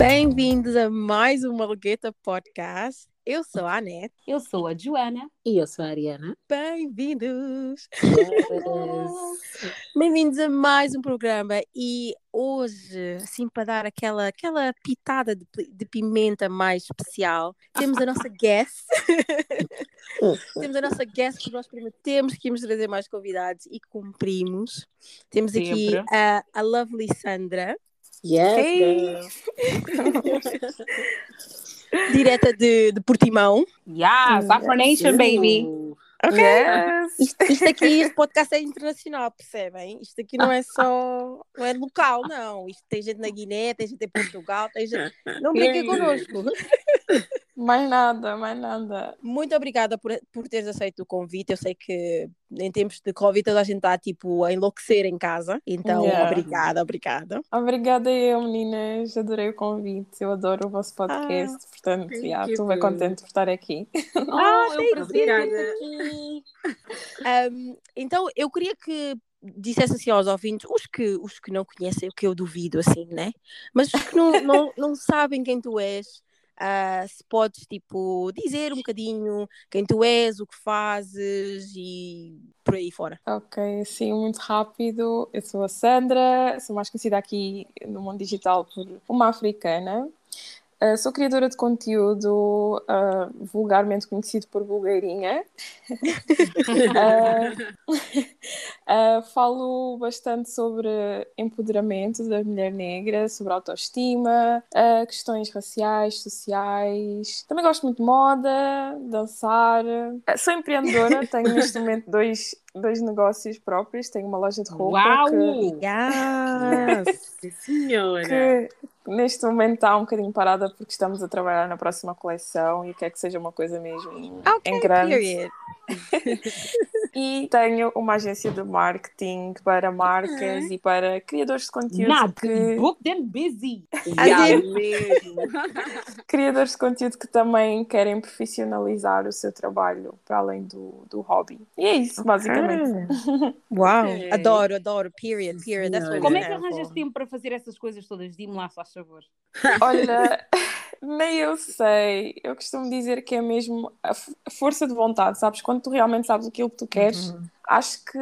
Bem-vindos a mais um Malgueta Podcast. Eu sou a Anete. Eu sou a Joana. E eu sou a Ariana. Bem-vindos! Bem-vindos a mais um programa e hoje, assim, para dar aquela, aquela pitada de, de pimenta mais especial, temos a nossa guest. temos a nossa guest que nós prometemos que íamos trazer mais convidados e cumprimos. Temos aqui a, a lovely Sandra, Yes, direta de, de Portimão. Yes, Afro Nation, baby. Uh, Yes. Isto, isto aqui, este podcast é internacional, percebem? Isto aqui não é só, não é local, não. Isto tem gente na Guiné, tem gente em Portugal, tem gente... Não brinquem connosco. Mais nada, mais nada. Muito obrigada por, por teres aceito o convite. Eu sei que em tempos de Covid toda a gente está tipo a enlouquecer em casa. Então, Yeah. obrigada, obrigada. Obrigada eu, meninas. Adorei o convite. Eu adoro o vosso podcast. Portanto, thank yeah, you. estou bem contente por estar aqui. Ah, thank prazer you. ter-te aqui. Um, então, eu queria que dissesse assim aos ouvintes, os que, os que não conhecem, o que eu duvido, assim, né? Mas os que não, não, não sabem quem tu és, ah, se podes, tipo, dizer um bocadinho quem tu és, o que fazes e por aí fora. Ok, sim, muito rápido. Eu sou a Sandra, sou mais conhecida aqui no mundo digital por uma africana. Uh, sou criadora de conteúdo, uh, vulgarmente conhecido por Bulgueirinha. Uh, uh, falo bastante sobre empoderamento da mulher negra, sobre autoestima, uh, questões raciais, sociais. Também gosto muito de moda, dançar. Uh, sou empreendedora, tenho neste momento dois, dois negócios próprios. Tenho uma loja de roupa Uau! que, Yes. Sim, senhora. que neste momento está um bocadinho parada porque estamos a trabalhar na próxima coleção e quer que seja uma coisa mesmo Ok, em grande. E tenho uma agência de marketing para marcas e para criadores de conteúdo Nada, que booked and busy. Yeah, mesmo. criadores de conteúdo que também querem profissionalizar o seu trabalho para além do, do hobby. E é isso, basicamente. Uau, Ok. adoro, adoro, period, period. That's. Como é que arranjas tempo para fazer essas coisas todas? Dime lá, faz favor. Olha, nem eu sei. Eu costumo dizer que é mesmo a, força de vontade, sabes? Quando tu realmente sabes aquilo que tu queres, acho que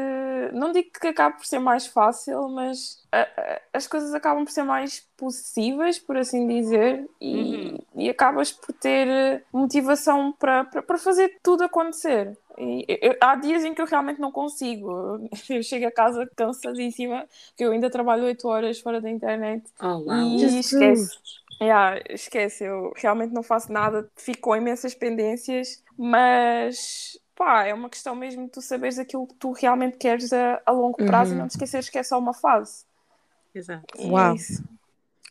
não digo que acabe por ser mais fácil, mas a- a- as coisas acabam por ser mais possíveis, por assim dizer, e, e acabas por ter eh, motivação para, para, para fazer tudo acontecer. E eu- há dias em que eu realmente não consigo. Eu chego a casa cansadíssima, porque eu ainda trabalho 8 horas fora da internet Oh, wow. e Jesus. esquece. Yeah, esquece, eu realmente não faço nada, fico com imensas pendências, mas pá, é uma questão mesmo de tu saberes aquilo que tu realmente queres a, a longo prazo e Uhum. não te esqueceres que é só uma fase. Exato. E Uau. É isso.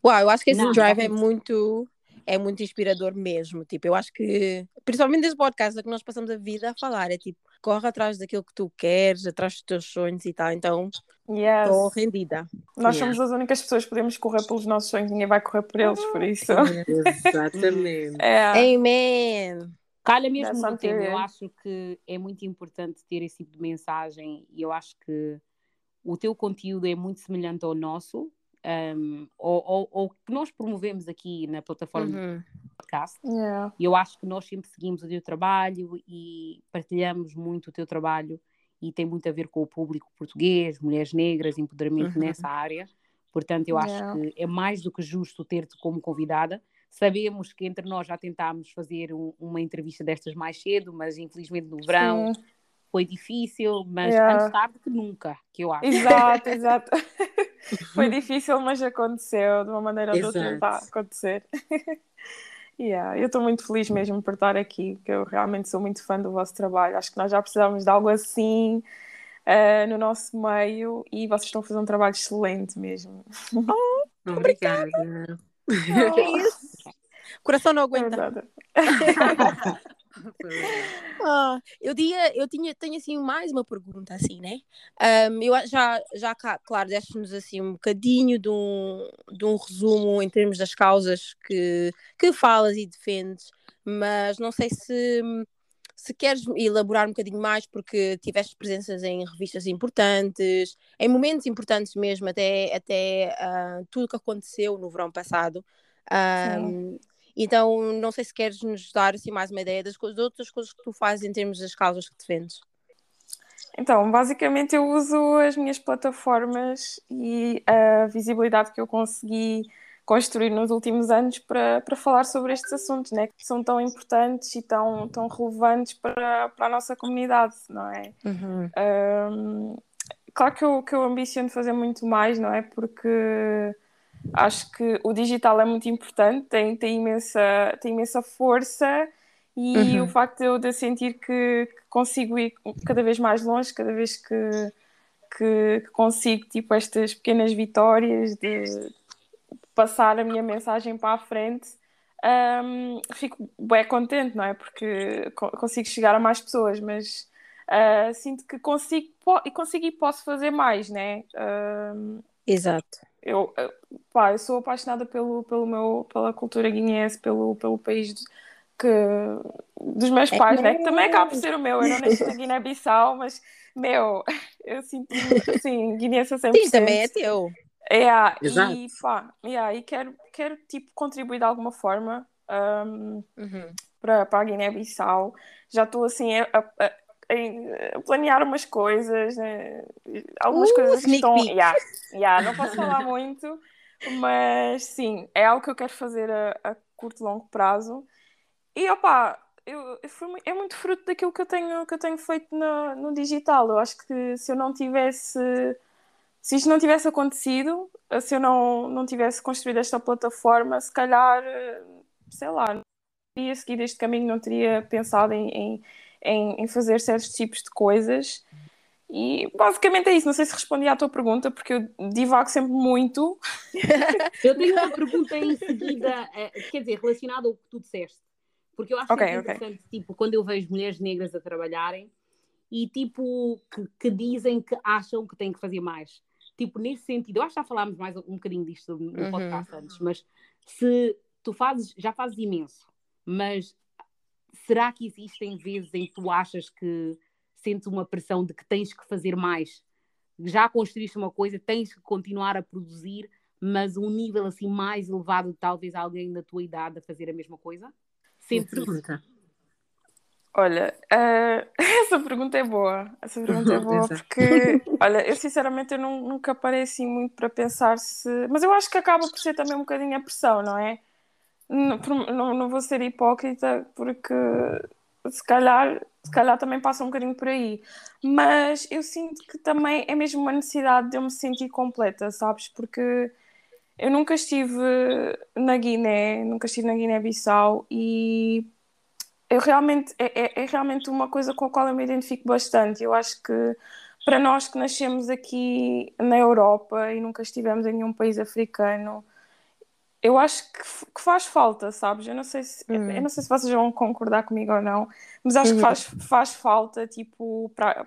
Uau, eu acho que esse Não, drive é realmente. muito é muito inspirador mesmo. Tipo, eu acho que, principalmente nesse podcast é que nós passamos a vida a falar, é tipo, corre atrás daquilo que tu queres, atrás dos teus sonhos e tal. Então, Yes. estou rendida. Nós Yeah. somos as únicas pessoas que podemos correr pelos nossos sonhos, ninguém vai correr por eles, por isso. Exatamente. É, Amen. Calha mesmo no tema. Eu acho que é muito importante ter esse tipo de mensagem e eu acho que o teu conteúdo é muito semelhante ao nosso, um, ou, ou, ou que nós promovemos aqui na plataforma Uhum. do podcast. yeah. E eu acho que nós sempre seguimos o teu trabalho e partilhamos muito o teu trabalho e tem muito a ver com o público português, mulheres negras, empoderamento Uhum. nessa área. Portanto, eu acho Yeah. que é mais do que justo ter-te como convidada. Sabemos que entre nós já tentámos fazer um- uma entrevista destas mais cedo, mas infelizmente no verão Sim. Foi difícil, mas Yeah. antes tarde que nunca, que eu acho. Exato, exato. Foi difícil, mas aconteceu de uma maneira ou de outra está a acontecer. Yeah, eu estou muito feliz mesmo por estar aqui, que eu realmente sou muito fã do vosso trabalho. Acho que nós já precisávamos de algo assim eh, no nosso meio e vocês estão a fazer um trabalho excelente mesmo. Obrigada. Que isso? O coração não É aguenta. verdade. Ah, eu, dia, eu tinha, tenho assim mais uma pergunta, assim, né? Ahm, eu já, já claro, deste-nos assim um bocadinho de um, de um resumo em termos das causas que, que falas e defendes, mas não sei se, se queres elaborar um bocadinho mais, porque tiveste presenças em revistas importantes, em momentos importantes mesmo, até, até ah, tudo que aconteceu no verão passado. Um, então, não sei se queres nos dar assim, mais uma ideia das, coisas, outras coisas que tu fazes em termos das causas que defendes. Então, basicamente eu uso as minhas plataformas e a visibilidade que eu consegui construir nos últimos anos para, para falar sobre estes assuntos, né? que são tão importantes e tão, tão relevantes para, para a nossa comunidade, não é? Uhum. Um, claro que eu, que eu ambiciono fazer muito mais, não é? Porque acho que o digital é muito importante, tem, tem, imensa, tem imensa força e uhum. o facto de eu, de sentir que, que, consigo ir cada vez mais longe, cada vez que, que, que consigo tipo estas pequenas vitórias de passar a minha mensagem para a frente, um, fico bem contente, não é? Porque consigo chegar a mais pessoas, mas uh, sinto que consigo, e consigo e posso fazer mais, né? Uh, Exato. Eu, pá, eu sou apaixonada pelo, pelo meu, pela cultura guineense, pelo, pelo país que, dos meus é pais, é, né? Que também acaba por ser o meu. Eu não nasci na Guiné-Bissau, mas, meu, eu sinto, assim, guineense a 100%. Sim, também é teu. É, Exato. e pá, yeah, e quero, quero tipo, contribuir de alguma forma um, uhum. para, para a Guiné-Bissau. Já estou assim a, a, a, planear umas coisas, né? algumas uh, coisas que estão. Yeah, yeah, não posso falar muito, mas sim, é algo que eu quero fazer a, a curto e longo prazo. E opá, eu, eu fui, é muito fruto daquilo que eu tenho, que eu tenho feito no, no digital. Eu acho que se eu não tivesse se isto não tivesse acontecido, se eu não, não tivesse construído esta plataforma, se calhar, sei lá, não teria seguido este caminho, não teria pensado em, em, em fazer certos tipos de coisas. E basicamente é isso. Não sei se respondi à tua pergunta, porque eu divago sempre muito. eu tenho uma pergunta em seguida, eh, quer dizer, relacionada ao que tu disseste. Porque eu acho okay, que interessante, okay. tipo, quando eu vejo mulheres negras a trabalharem e, tipo, que, que dizem que acham que têm que fazer mais tipo, nesse sentido, eu acho que já falámos mais um bocadinho disto no uhum. podcast antes, mas se tu fazes, já fazes imenso, mas será que existem vezes em que tu achas que sentes uma pressão de que tens que fazer mais? Já construíste uma coisa, tens que continuar a produzir, mas um nível assim mais elevado, talvez alguém da tua idade a fazer a mesma coisa? Sentes isso? Olha, uh, essa pergunta é boa. Essa pergunta é boa porque, olha, eu sinceramente eu não, nunca parei assim muito para pensar se. Mas eu acho que acaba por ser também um bocadinho a pressão, não é? Não, não, não vou ser hipócrita porque se calhar, se calhar também passa um bocadinho por aí. Mas eu sinto que também é mesmo uma necessidade de eu me sentir completa, sabes? Porque eu nunca estive na Guiné, nunca estive na Guiné-Bissau e eu realmente, é, é, é, realmente uma coisa com a qual eu me identifico bastante. Eu acho que para nós que nascemos aqui na Europa e nunca estivemos em nenhum país africano, eu acho que, que faz falta, sabes? Eu não sei se uhum. eu não sei se vocês vão concordar comigo ou não, mas acho uhum. que faz, faz falta, tipo, para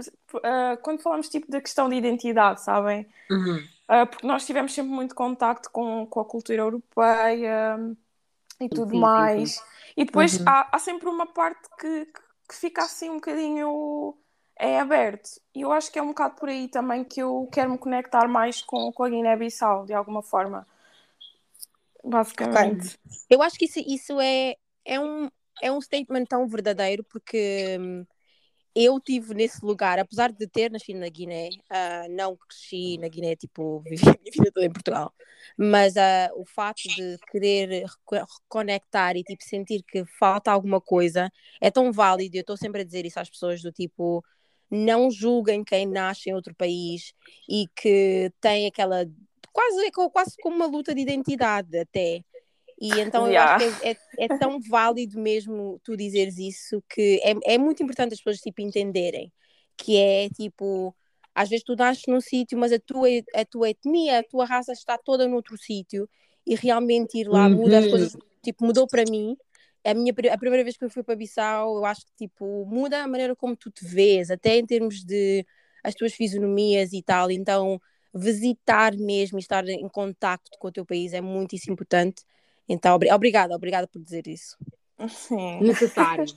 uh, quando falamos tipo da questão de identidade, sabem? Uhum. Uh, porque nós tivemos sempre muito contacto com, com a cultura europeia e tudo sim, mais. Sim, sim. E depois uhum. há, há, sempre uma parte que, que fica assim um bocadinho é aberto. E eu acho que é um bocado por aí também que eu quero me conectar mais com, com a Guiné-Bissau, de alguma forma. Basicamente. Okay. Eu acho que isso, isso é, é, um, é um statement tão verdadeiro porque hum, eu tive nesse lugar, apesar de ter nascido na Guiné, uh, não cresci na Guiné, tipo, vivi a minha vida toda em Portugal, mas uh, o fato de querer reconectar e tipo, sentir que falta alguma coisa é tão válido. Eu estou sempre a dizer isso às pessoas: do tipo, não julguem quem nasce em outro país e que tem aquela. Quase, quase como uma luta de identidade, até e então yeah. eu acho que é, é, é, tão válido mesmo tu dizeres isso que é, é muito importante as pessoas tipo entenderem que é tipo às vezes tu nasces num sítio mas a tua, a tua etnia, a tua raça está toda noutro sítio e realmente ir lá uhum. muda as coisas, tipo mudou para mim a minha a primeira vez que eu fui para Bissau eu acho que tipo muda a maneira como tu te vês até em termos de as tuas fisionomias e tal então visitar mesmo e estar em contacto com o teu país é muitíssimo importante então, obrigada, obrigada por dizer isso. Sim. Necessário.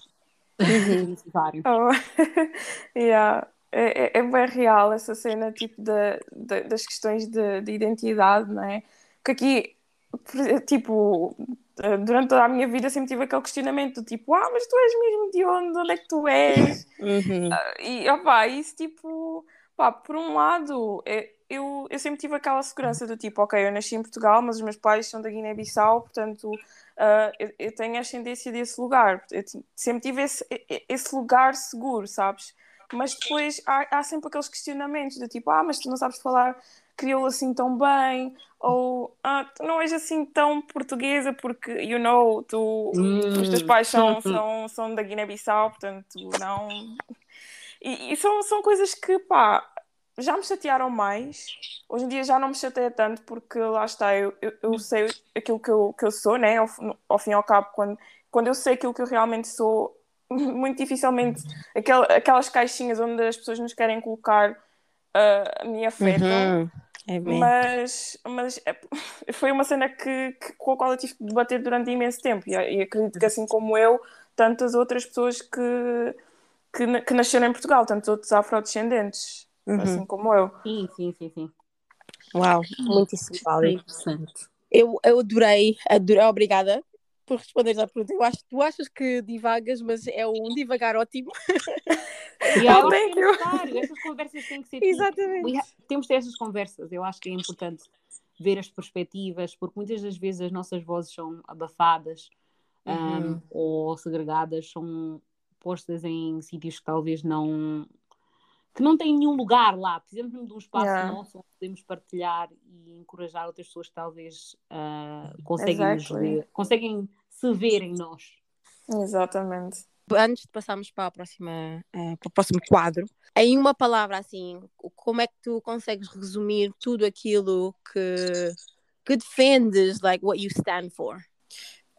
Uhum. Necessário. Oh. yeah. É, é, é, bem real essa cena tipo de, de das questões de, de, identidade, não é? Porque aqui tipo, eh, durante toda a minha vida sempre tive aquele questionamento, tipo, ah, mas tu és mesmo de onde? Onde é que tu és? Uhum. Uh, e, opá, isso, tipo, pá, por um lado, é, eu, eu sempre tive aquela segurança do tipo, ok, eu nasci em Portugal, mas os meus pais são da Guiné-Bissau, portanto, uh, eu, eu, tenho ascendência desse lugar. Eu sempre tive esse, esse lugar seguro, sabes? Mas depois há, há sempre aqueles questionamentos do tipo, ah, mas tu não sabes falar crioulo assim tão bem, ou ah, tu não és assim tão portuguesa porque, you know, tu, hum. os teus pais são, são, são da Guiné-Bissau, portanto, não. E, e, são, são coisas que, pá, já me chatearam mais. Hoje em dia já não me chateia tanto porque lá está, eu, eu, eu sei aquilo que eu, que eu sou, né? Ao, ao fim e ao cabo, quando, quando eu sei aquilo que eu realmente sou, muito dificilmente aquel, aquelas caixinhas onde as pessoas nos querem colocar uh, me afetam. Uhum. É mas, mas é, foi uma cena que, que, com a qual eu tive de debater durante imenso tempo e, e acredito que assim como eu, tantas outras pessoas que, que, que nasceram em Portugal, tantos outros afrodescendentes, uhum. assim como eu. Sim, sim, sim, sim. Uau, muitíssimo válido. Eu, eu adorei, adorei, obrigada por responderes à pergunta. Eu acho tu achas que divagas, mas é um divagar ótimo. E eu acho que é necessário. Essas conversas têm que ser. Tipo, Exatamente. Temos de ter essas conversas. Eu acho que é importante ver as perspectivas, porque muitas das vezes as nossas vozes são abafadas uhum. um, ou segregadas, são postas em sítios que talvez não que não têm nenhum lugar lá. Precisamos de um espaço yeah. nosso onde podemos partilhar e encorajar outras pessoas que talvez uh, conseguem, exactly. ver, conseguem se ver em nós. Exatamente. Antes de passarmos para, a próxima, uh, para o próximo quadro, em uma palavra assim, como é que tu consegues resumir tudo aquilo que, que defendes, like what you stand for?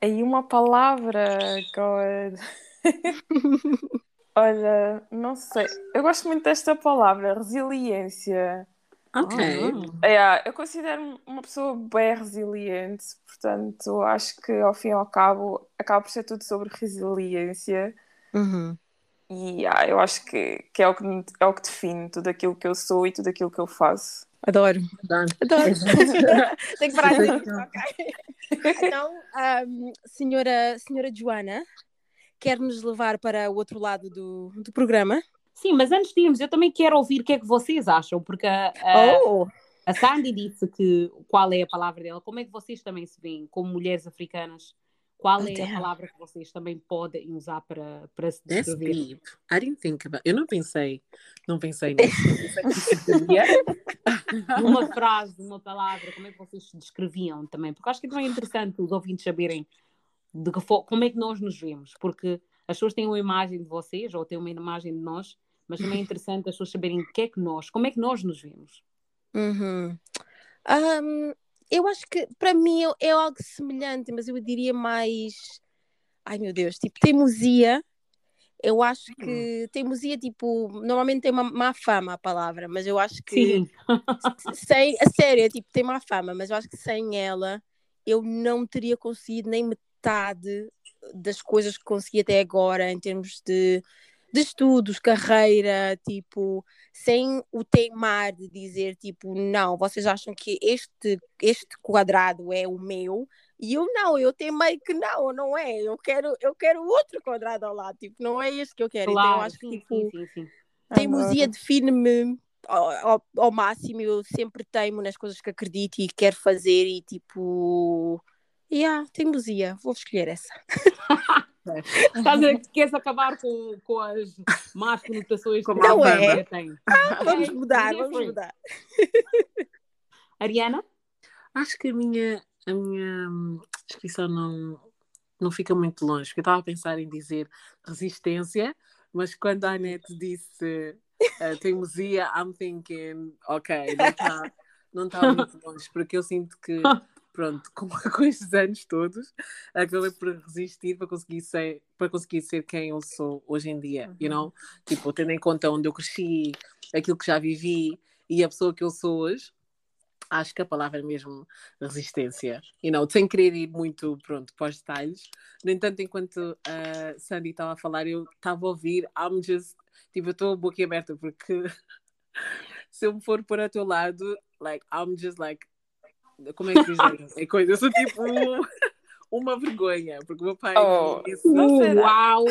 Em uma palavra, God. Olha, não sei. Eu gosto muito desta palavra, resiliência. Ok. É, eu considero-me uma pessoa bem resiliente, portanto, acho que ao fim e ao cabo acaba por ser tudo sobre resiliência. Uhum. E yeah, eu acho que, que, é, o que é o que define tudo aquilo que eu sou e tudo aquilo que eu faço. Adoro. Adoro. Adoro. Tenho que parar de okay. Então, um, senhora, senhora Joana, quer nos levar para o outro lado do, do programa? Sim, mas antes de irmos, eu também quero ouvir o que é que vocês acham, porque a, a, oh. a Sandy disse que qual é a palavra dela, como é que vocês também se veem como mulheres africanas? Qual oh, é damn. a palavra que vocês também podem usar para, para se descrever? That's deep. I didn't think about Eu não pensei, não pensei nisso. uma frase, uma palavra, como é que vocês se descreviam também? Porque acho que é interessante os ouvintes saberem de que como é que nós nos vemos, porque as pessoas têm uma imagem de vocês ou têm uma imagem de nós, mas também é interessante as pessoas saberem o que é que nós, como é que nós nos vemos. Uhum. Um, eu acho que para mim é, é algo semelhante, mas eu diria mais. Ai meu Deus, tipo teimosia. Eu acho que hum. teimosia, tipo, normalmente tem uma má fama a palavra, mas eu acho que. Sim. sem, a sério, é, tipo, tem má fama, mas eu acho que sem ela eu não teria conseguido nem metade das coisas que consegui até agora em termos de, de estudos, carreira, tipo, sem o teimar de dizer, tipo, não, vocês acham que este, este quadrado é o meu, e eu não, eu teimei que não, não é, eu quero, eu quero outro quadrado ao lado, tipo, não é este que eu quero, claro, então eu acho que, tipo, sim, sim, sim. teimosia define-me ao, ao, ao máximo, eu sempre teimo nas coisas que acredito e quero fazer e, tipo e yeah, teimosia, vou escolher essa. Estás a que queres acabar com, com as más conotações que não é. tem. Ah, vamos mudar, vamos mudar. Ariana? Acho que a minha, a minha hum, descrição não, não fica muito longe, porque eu estava a pensar em dizer resistência, mas quando a Anete disse uh, teimosia, I'm thinking, ok, não está não tá muito longe, porque eu sinto que pronto, com, com estes anos todos, acabei por resistir para conseguir ser, para conseguir ser quem eu sou hoje em dia, uhum. you know? Tipo, tendo em conta onde eu cresci, aquilo que já vivi e a pessoa que eu sou hoje, acho que a palavra é mesmo resistência. You know, sem querer ir muito, pronto, para os detalhes. No entanto, enquanto a Sandy estava a falar, eu estava a ouvir, I'm just, tipo, eu estou a boca aberta, porque se eu me for para o teu lado, like, I'm just like, como é que diz? É coisa, eu sou tipo uma vergonha, porque o meu pai. Oh, esse... não sei Uau!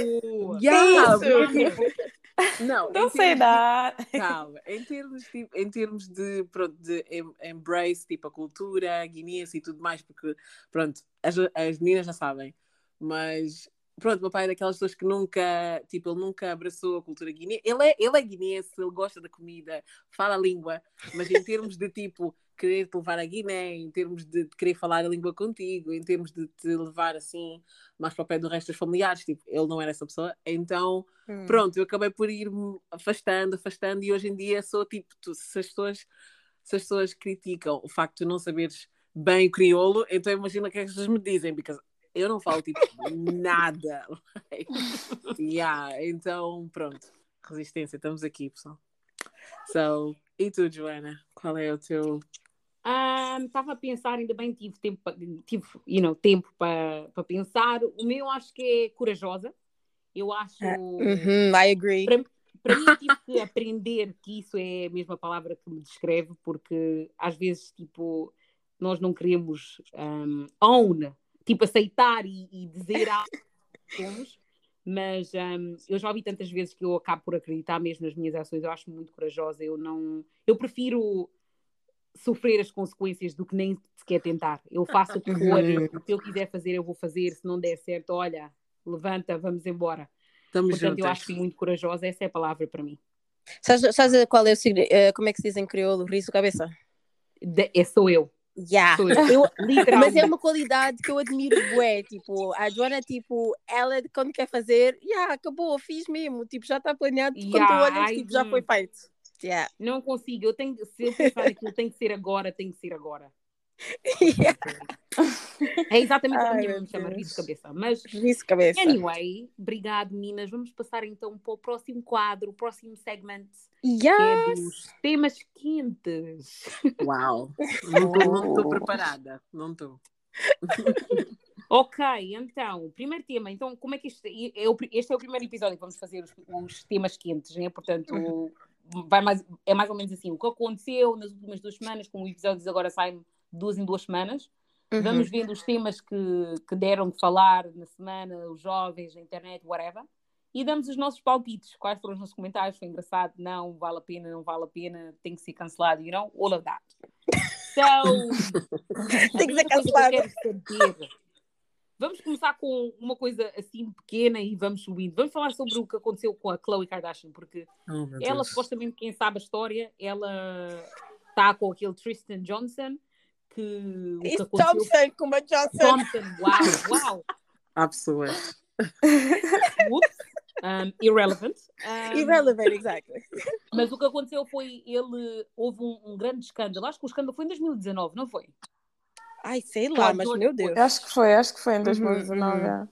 Yeah, isso? Não, não sei dar. Calma, em termos, tipo, em termos de, pronto, de embrace, tipo, a cultura guineense e tudo mais, porque, pronto, as, as meninas já sabem, mas pronto, meu pai é daquelas pessoas que nunca, tipo, ele nunca abraçou a cultura guineense. Ele é, ele é guineense, ele gosta da comida, fala a língua, mas em termos de tipo querer te levar a Guiné, em termos de, de querer falar a língua contigo, em termos de te levar assim mais para o pé do resto dos familiares, tipo, ele não era essa pessoa. Então, hum. pronto, eu acabei por ir-me afastando, afastando, e hoje em dia sou tipo, tu, se as pessoas se as pessoas criticam o facto de não saberes bem o crioulo, então imagina o que é que as pessoas me dizem, porque eu não falo tipo nada. yeah, então pronto, resistência, estamos aqui, pessoal. So, e tu, Joana? Qual é o teu Estava um, a pensar, ainda bem tive tempo, tive, you know, tempo para pensar. O meu acho que é corajosa. Eu acho. Uh, uh -huh, I agree. Para, para mim, tive que aprender que isso é a mesma palavra que me descreve, porque às vezes, tipo, nós não queremos um, own, tipo, aceitar e, e dizer algo que somos, mas um, eu já ouvi tantas vezes que eu acabo por acreditar mesmo nas minhas ações. Eu acho muito corajosa. Eu não. Eu prefiro sofrer as consequências do que nem sequer tentar. Eu faço o que for, uhum. se eu quiser fazer, eu vou fazer, se não der certo, olha, levanta, vamos embora. Estamos Portanto, juntas. eu acho muito corajosa, essa é a palavra para mim. Sabes, sabes qual é o uh, como é que se diz em crioulo? Riso cabeça? De, é, sou eu. Yeah. Sou eu. eu Mas é uma qualidade que eu admiro bué, tipo, a Joana, tipo, ela quando quer fazer, yeah, acabou, fiz mesmo, tipo, já está planeado, yeah, quando tu olhas, tipo, já foi feito. Yeah. Não consigo. Eu tenho, se eu pensar aquilo tem que ser agora, tem que ser agora. Yeah. É exatamente a minha me chama, risco cabeça. Mas, risco cabeça. Anyway, obrigado, meninas. Vamos passar então para o próximo quadro, o próximo segment. Yes. Que é dos temas quentes. Uau! Não estou preparada. Não estou. ok, então, primeiro tema. Então, como é que isto. É, este é o primeiro episódio que vamos fazer os, os temas quentes, né? Portanto. Vai mais, é mais ou menos assim, o que aconteceu nas últimas duas semanas, como episódios agora saem duas em duas semanas, uhum. vamos vendo os temas que, que deram de falar na semana, os jovens, a internet, whatever, e damos os nossos palpites, quais foram os nossos comentários, foi engraçado, não, vale a pena, não vale a pena, tem que ser cancelado, you know, all of that. So, tem que ser cancelado. Que eu quero saber Vamos começar com uma coisa assim pequena e vamos subindo. Vamos falar sobre o que aconteceu com a Chloe Kardashian, porque oh, ela, supostamente, quem sabe a história, ela está com aquele Tristan Johnson. Que o que aconteceu... Thompson, como a Johnson. Thompson, uau, uau. Há pessoas. Um, irrelevant. Um, irrelevant, exactly. Mas o que aconteceu foi ele houve um, um, grande escândalo. Acho que o escândalo foi em 2019, não foi? Ai, sei lá, mas meu Deus. Acho que foi, acho que foi em 2019. Uhum, uhum.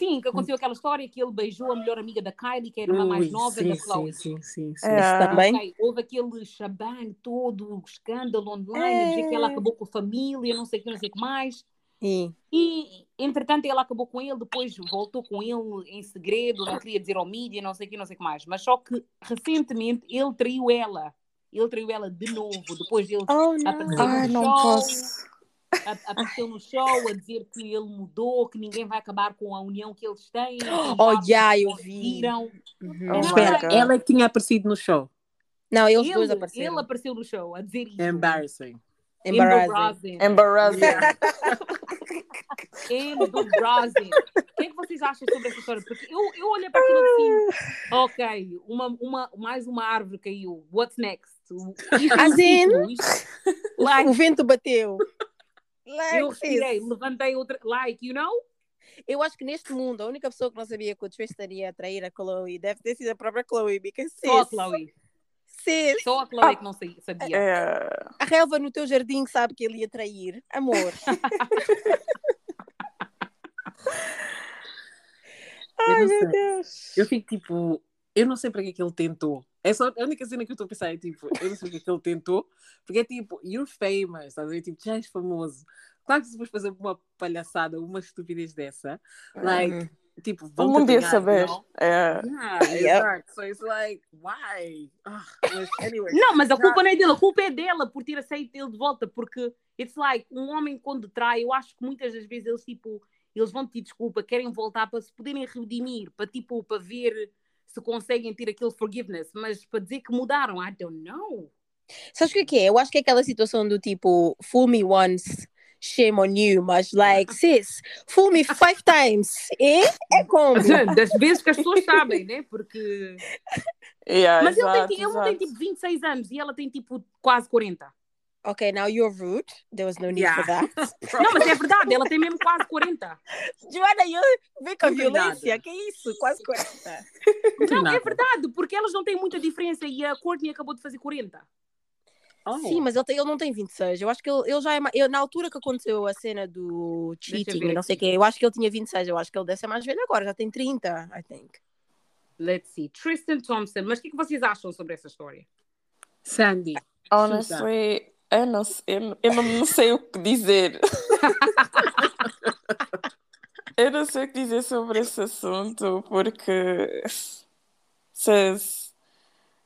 Sim, que aconteceu aquela história que ele beijou a melhor amiga da Kylie, que era uma mais nova sim, da Chloe. Sim, sim, sim. É. também. Okay, houve aquele chabang todo, escândalo online, é. dizer que ela acabou com a família, não sei o que, não sei o que mais. Sim. E, entretanto, ela acabou com ele, depois voltou com ele em segredo, não queria dizer ao mídia, não sei o que, não sei o que mais. Mas só que, recentemente, ele traiu ela. Ele traiu ela de novo, depois dele oh, aparecer Ai, não show. Posso apareceu no show a dizer que ele mudou, que ninguém vai acabar com a união que eles têm. Oh, já, yeah, eu vi. Uhum. Oh, Espera, ela que tinha aparecido no show. Não, eles ele, dois apareceram. Ele apareceu no show a dizer isso. Embarrassing. Embarrassing. Embarrassing. Embarrassing. o que é que vocês acham sobre essa história? Porque eu, eu olhei para aquilo assim, ok, uma, uma, mais uma árvore caiu, what's next? Assim, like, o vento bateu. Like eu respirei, levantei outra, like, you know? Eu acho que neste mundo, a única pessoa que não sabia que o Trish estaria a trair a Chloe deve ter sido a própria Chloe, because Só a Chloe. Sis. Só a Chloe que não sabia. É... A relva no teu jardim sabe que ele ia trair. Amor. Ai, meu Deus. Eu fico tipo, eu não sei para que, é que ele tentou. É só a única cena que eu estou a pensar é tipo, eu não sei o que, é que ele tentou, porque é tipo, you're famous, estás a ver? Tipo, já és famoso. Claro que se fores fazer uma palhaçada, uma estupidez dessa, like, tipo, vão O mundo ia saber. É. Yeah. So it's like, why? Ugh, mas anyway. Não, mas a já- culpa não é dele, a culpa é dela por ter aceito ele de volta, porque it's like, um homem quando trai, eu acho que muitas das vezes eles tipo, eles vão pedir desculpa, querem voltar para se poderem redimir, para tipo, para ver se conseguem ter aquele forgiveness, mas para dizer que mudaram, I don't know. Sabes o que é que é? Eu acho que é aquela situação do tipo, fool me once, shame on you, mas like, sis, fool me five times. E é como? Das vezes que as pessoas sabem, né? Porque. Yeah, Mas ele, exato, tem, ele tem tipo 26 anos e ela tem tipo quase 40. Ok, now you're rude. There was no need Yeah. for that. Não, mas é verdade, ela tem mesmo quase 40. Joana, eu vem com a violência. Que é isso? Quase 40. Não é verdade, porque elas não têm muita diferença e a Courtney acabou de fazer 40. Oh. Sim, mas ele, tem- ele não tem 26. Eu acho que ele, ele já é mais. eu- na altura que aconteceu a cena do cheating, e não sei o quê, eu acho que ele tinha 26. Eu acho que ele deve ser mais velho agora, já tem 30, I think. Let's see. Tristan Thompson. Mas o que, é que vocês acham sobre essa história? Sandy. Honestly, eu não, sei- eu, eu não sei o que dizer. eu não sei o que dizer sobre esse assunto, porque se-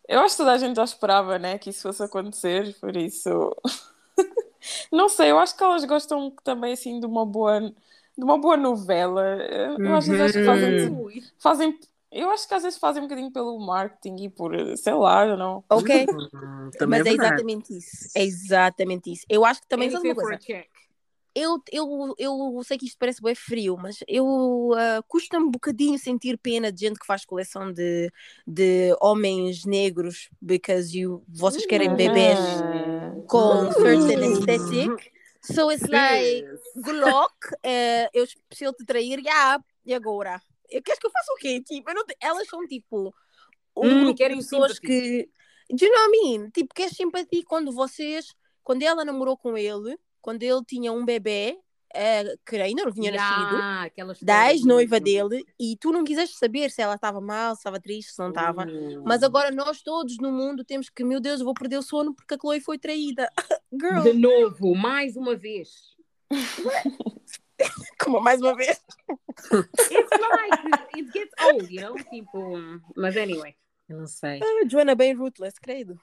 eu acho que toda a gente já esperava né, que isso fosse acontecer, por isso não sei, eu acho que elas gostam também assim de uma boa de uma boa novela. Eu às vezes acho que fazem, Ui. fazem eu acho que às vezes fazem um bocadinho pelo marketing e por, sei lá, eu não. Ok? Hum, mas é, verdade. exatamente isso. É exatamente isso. Eu acho que também Anything uma coisa. Eu, eu, eu sei que isto parece bem frio, mas eu ah, custa-me um bocadinho sentir pena de gente que faz coleção de, de homens negros because you, vocês querem bebês Uhum. com certain Uhum. aesthetic. So it's like, Glock, eh, eu, se eu te trair, yeah, e agora? Queres que eu faça o quê? Tipo, não elas são tipo um Hum, grupo querem pessoas que. Do you know what I mean? Tipo, queres simpatia quando vocês. Quando ela namorou com ele, quando ele tinha um bebê, eh, que ainda não tinha nascido, Yeah, aquela da ex-noiva do- dele, e tu não quiseste saber se ela estava mal, se estava triste, se não estava. Hum. Mas agora nós todos no mundo temos que, meu Deus, eu vou perder o sono porque a Chloe foi traída. Girl, De novo, mais uma vez. como mais uma vez. It's like, it gets old, you know? Tipo, mas anyway. Eu não sei. Ah, Joana bem ruthless, credo.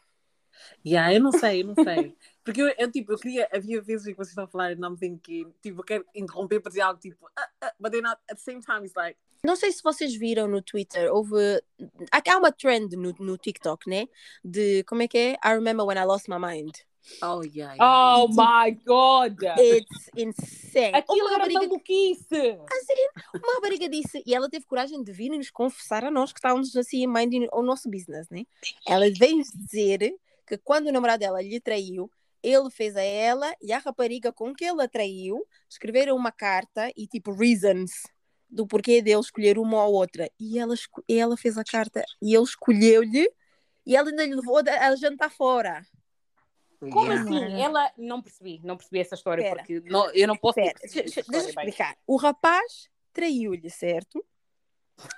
Yeah, eu não sei, eu não sei. Porque eu, eu, tipo, eu queria, havia vezes em que vocês estão a falar e não me thinking, tipo, eu quero interromper para dizer algo tipo, ah, ah, but then at the same time it's like, Não sei se vocês viram no Twitter, houve. Há uma trend no, no TikTok, né? De como é que é? I remember when I lost my mind. oh yeah, yeah. Oh my God! It's insane. Aquilo uma era rapariga, maluquice! uma rapariga disse, e ela teve coragem de vir e nos confessar a nós que estávamos assim minding o nosso business, né? Ela veio dizer que quando o namorado dela lhe traiu, ele fez a ela e a rapariga com que ele a traiu escreveram uma carta e tipo reasons do porquê dele escolher uma ou outra. E ela, e ela fez a carta e ele escolheu-lhe e ela ainda lhe levou a a jantar fora. Como Yeah. assim? Ela não percebi, não percebi essa história Espera. porque não, eu não posso deixa, eu explicar. O rapaz traiu-lhe, certo?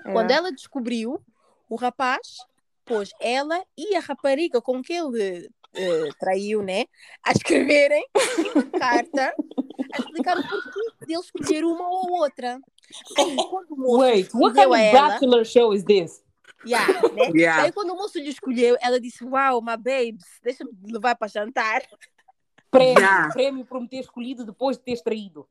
Quando ela descobriu, o rapaz pôs ela e a rapariga com que ele eh, traiu, né? A escreverem uma carta a explicar o porquê de ele escolher uma ou outra. Aí, quando o moço Wait, what kind of a ela, bachelor show is this? yeah, né? Yeah. Aí quando o moço lhe escolheu, ela disse: Uau, my babes, deixa-me levar para jantar. Prêmio, Yeah. prêmio por me ter escolhido depois de teres traído.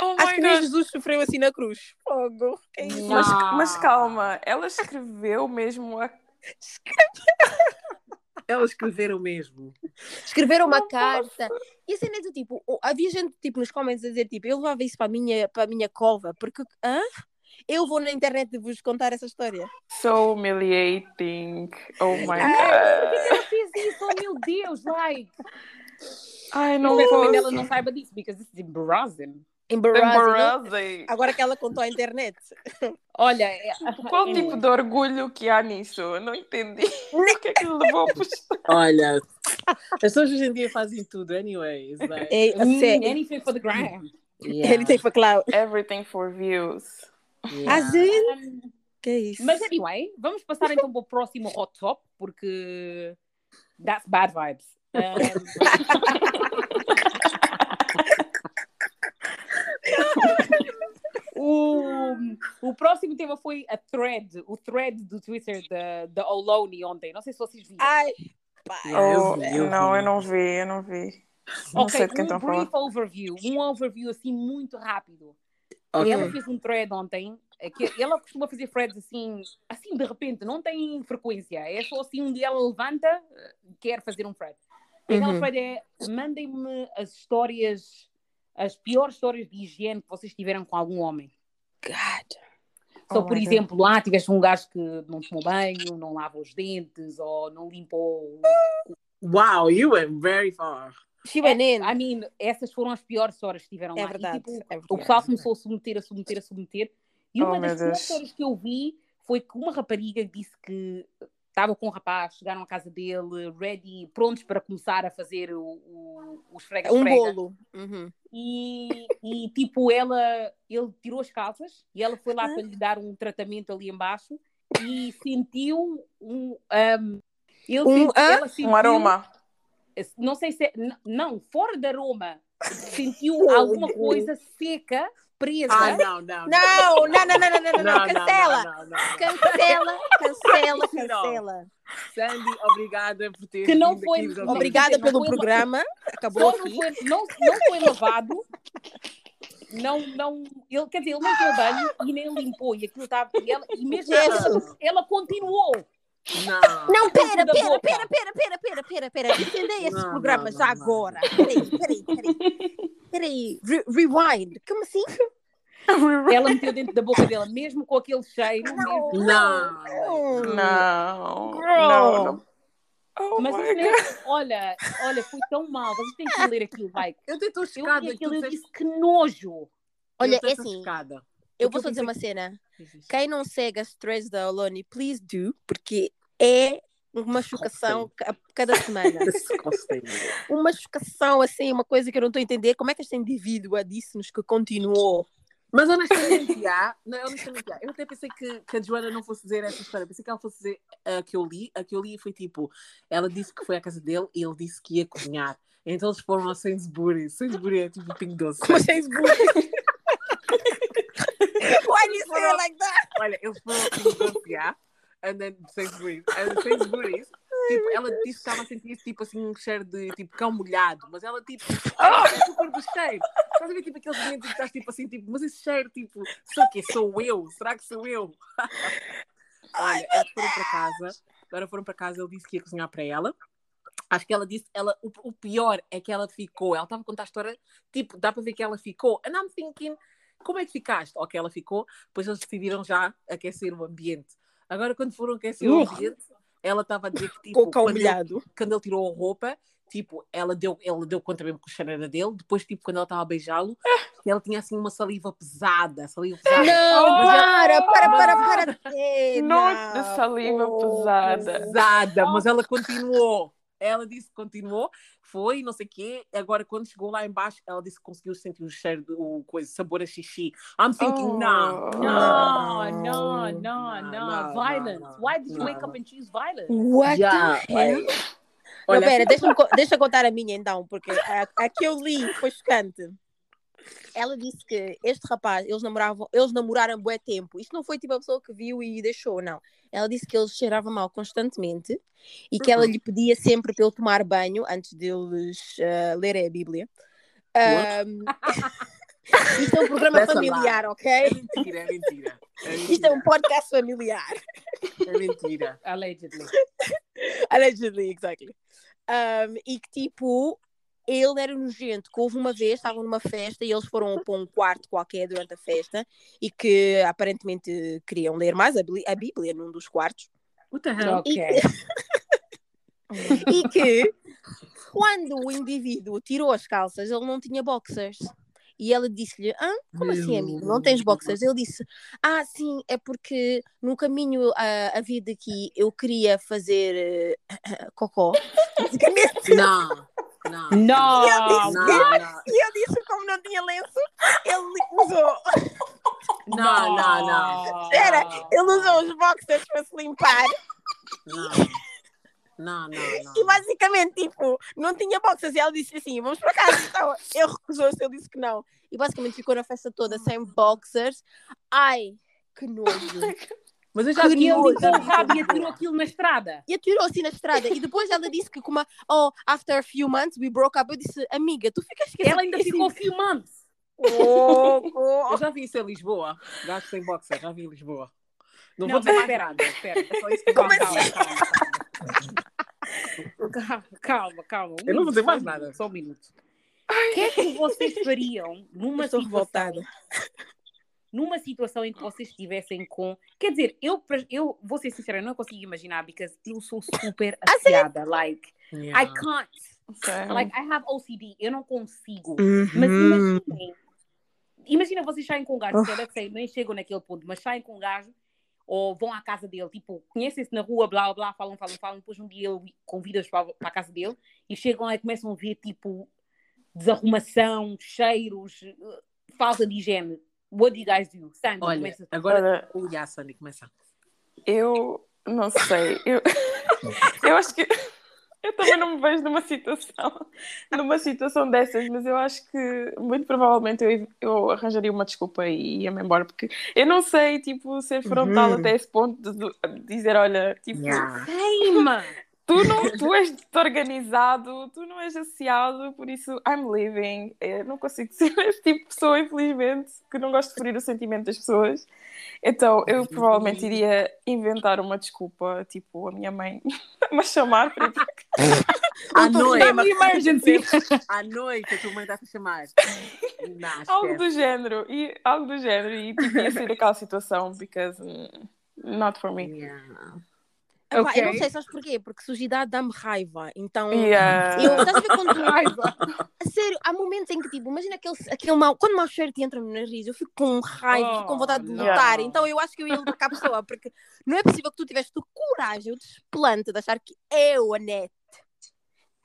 Oh Acho que nem. Jesus sofreu assim na cruz. Fogo. É? Mas, mas calma, ela escreveu mesmo a. Elas escreveram mesmo. escreveram uma carta. E a cena é do tipo, havia gente tipo, nos comments a dizer tipo, eu levava isso para a minha, para a minha cova, porque hã? eu vou na internet vos contar essa história. So humiliating. Oh my Ah. god. Ela fez isso, oh meu Deus, like. Ai, Não não sei como ela não saiba disso, because this is embarrassing. Embarrassing. Agora que ela contou à internet. Olha, é- Qual anyway. tipo de orgulho que há nisso? Eu não entendi. O que é que levou a postar? Olha, as pessoas hoje em dia fazem tudo, anyways. Like, É, sério. anything for the gram. yeah, tem for cloud. Everything for views. yeah. Assim? Que é isso? Mas anyway, vamos passar então para o próximo hot top, porque that's bad vibes. Um, o próximo tema foi a thread, o thread do Twitter da, da Oloni ontem. Não sei se vocês viram. Ai, pai. Oh, não, eu não vi, eu não vi. Não ok, sei de quem um brief overview, um overview assim muito rápido. Ok. Ela fez um thread ontem, é que ela costuma fazer threads assim, assim de repente, não tem frequência, é só assim um dia ela levanta, eh, quer fazer um thread. E aquela Uhum. thread é, mandem-me as histórias, as piores histórias de higiene que vocês tiveram com algum homem. God. Só, Oh por my God. exemplo, lá tiveste um gajo que não tomou banho, não lava os dentes, ou não limpou. Wow, you went very far. She went in. I mean, essas foram as piores histórias que tiveram É lá. verdade, E, tipo, é o verdade. pessoal começou a submeter, a submeter, a submeter. E Oh, uma meu das piores histórias que eu vi foi que uma rapariga disse que estava com um rapaz, chegaram à casa dele, ready, prontos para começar a fazer o, o, o esfrega, Um bolo. Uhum. E, e tipo, ela, ele tirou as calças e ela foi lá para lhe dar um tratamento ali embaixo e sentiu um. um, ele Um, senti- hã? ela sentiu, Um aroma. Não sei se é. Não, fora de aroma. Sentiu alguma coisa seca, presa. Ah, não, não. Não, não, não, não, não, não, não, Não, não, cancela. não, não, não. Cancela, cancela, cancela. Sandy, obrigada por ter Que não foi-. Obrigada pelo foi- programa. Acabou aqui. foi, não, não foi lavado. Não, não, ele, quer dizer, ele não deu banho e nem limpou. E aquilo estava. E, ela- e mesmo ela, ela continuou. Não. Não, pera, pera, pera, pera, pera, pera, pera, pera. Entendei esse Não, programa não, já não, agora. Peraí, peraí, peraí. Peraí, Re- rewind. Como assim? Ela meteu dentro da boca dela, mesmo com aquele cheiro. Não. mesmo- Não. Não. Girl. Não, não. Oh Mas isso olha, olha, foi tão mal. Vocês têm que ler aquilo, vai. Eu estou Eu chocada tu aquilo e disseste- disse que nojo. Olha, eu é assim, chocada. eu vou só dizer uma cena. Que- Quem não segue as threads da Oloni, please do, porque é uma chocação ca- cada semana. Uma chocação, assim, uma coisa que eu não estou a entender. Como é que esta indivídua disse-nos que continuou? Mas honestamente, já, não, honestamente, já. Eu até pensei que, que a Joana não fosse dizer essa história. Pensei que ela fosse dizer a que eu li. A que eu li foi tipo: ela disse que foi à casa dele e ele disse que ia cozinhar. Então eles foram a Sainsbury. Sainsbury é tipo Pingo Doce. Vocês Why you say it like that? Olha, eles foram a Pingo Doce, já. And then Sainsbury. And Sainsbury. Tipo, ela disse que estava a sentir tipo assim um cheiro de tipo cão molhado, mas ela tipo, ela é super do cheiro. Estás a ver tipo aqueles momentos que estás tipo assim, tipo, mas esse cheiro, tipo, sou o quê? Sou eu? Será que sou eu? Olha, eles foram para casa, agora foram para casa, ele disse que ia cozinhar para ela. Acho que ela disse, ela, o, o pior é que ela ficou, ela estava a contar a história, tipo, dá para ver que ela ficou. And I'm thinking, como é que ficaste? Ok, ela ficou, depois eles decidiram já aquecer o ambiente. Agora, quando foram aquecer o Uh. ambiente, ela estava a dizer que, tipo, o quando ele, quando ele tirou a roupa, tipo, ela deu, ela deu conta mesmo que o cheiro era dele. Depois, tipo, quando ela estava a beijá-lo, ela tinha assim uma saliva pesada, saliva pesada. Não, Mas para, para, mas- para, para. É, Noite de não. saliva Oh, pesada. pesada, mas ela continuou. Ela disse que continuou, foi, não sei o quê. Agora, quando chegou lá embaixo, ela disse que conseguiu sentir o cheiro do coisa, sabor a xixi. I'm thinking, Oh. não, No, Não. no, no, Não, no. não, Violence. não, Why did you não. wake up and choose violence? What Já, the hell? Não, olha, pera, deixa, deixa eu contar a minha então, porque a, a que eu li foi chocante. Ela disse que este rapaz, eles namoravam, eles namoraram bué tempo. Isto não foi tipo a pessoa que viu e deixou, não. Ela disse que eles cheiravam mal constantemente e que ela Uhum. lhe pedia sempre para ele tomar banho antes deles ah, lerem a Bíblia. Ahm, isto é um programa familiar, lie. ok? é mentira, é mentira. É Isto é um mentira. podcast familiar. É mentira. Allegedly. Allegedly, exactly. Um, e que tipo, ele era nojento, que houve uma vez, estavam numa festa e eles foram para um quarto qualquer durante a festa e que aparentemente queriam ler mais a, Bí- a Bíblia num dos quartos. What the hell? Ok. E que quando o indivíduo tirou as calças, ele não tinha boxers. E ela disse-lhe: ah, como assim, amigo? Não tens boxers? Ele disse: Ah, sim, é porque no caminho a, a vir daqui eu queria fazer eh, cocó. Basicamente. Não, não. No. Eu disse Não, não, E eu disse, como não tinha lenço, ele usou, não, não, não. Espera, ele usou os boxers para se limpar Não, não, não. não. e basicamente, tipo, não tinha boxers. E ela disse assim: vamos para casa. Então, ele recusou-se, ele disse que não. E basicamente ficou na festa toda sem boxers. Ai, que nojo. Mas eu já vi ele limpou o rabo e atirou aquilo na estrada. E atirou assim na estrada. E depois ela disse que, como, oh, after a few months we broke up. Eu disse, amiga, tu ficas esquecendo. Ela ainda ficou few months. Oh, oh. Eu já vi isso em Lisboa. Gato sem boxer, já vi em Lisboa. Não, não vou dizer mais nada. Espera, é só isso que Como calma, assim? calma, calma, calma, calma. Um eu não vou dizer mais nada. Só um minuto. O que é que vocês fariam numa situação... numa situação em que vocês estivessem com. Quer dizer, eu, eu vou ser sincera, eu não consigo imaginar, porque eu sou super ansiada. like, yeah. I can't. Okay. Like, I have OCD, eu não consigo. Uhum. Mas imaginem, imagina vocês saem com um gajo, uh. sei, nem chegam naquele ponto, mas saem com um gajo ou vão à casa dele, tipo, conhecem-se na rua, blá blá, falam, falam, falam, depois um dia ele convida-os para, para a casa dele e chegam lá e começam a ver, tipo, desarrumação, cheiros, uh, falta de higiene What do you guys do? Sandy, Olha, começa. Agora, o yeah, Sandy, começa. Eu não sei. Eu, eu acho que eu também não me vejo numa situação, numa situação dessas, mas eu acho que muito provavelmente eu, eu arranjaria uma desculpa e ia-me embora, porque eu não sei, tipo, ser frontal uhum. até esse ponto de, de dizer, olha, tipo, yeah tu não tu és organizado, tu não és associado, por isso I'm leaving. Eu não consigo ser esse tipo de pessoa, infelizmente, que não gosto de ferir o sentimento das pessoas. Então eu provavelmente iria inventar uma desculpa, tipo a minha mãe me chamar para ir para. À noite. emergency. À noite a tua mãe a chamar. algo do género. E, algo do género. E tipo, ia sair daquela situação, because mm, not for me. Yeah. Epá, okay. Eu não sei, sabes porquê? Porque sujidade dá-me raiva. Então, yeah. eu, estás a ver quando raiva? A sério, há momentos em que, tipo, imagina aquele, aquele mau, quando o mau cheiro te entra no nariz, eu fico com raiva, oh, fico com vontade de oh, lutar. Então, eu acho que eu ia lutar com a pessoa, porque não é possível que tu tivesse tu coragem, o desplante de achar que eu, a net,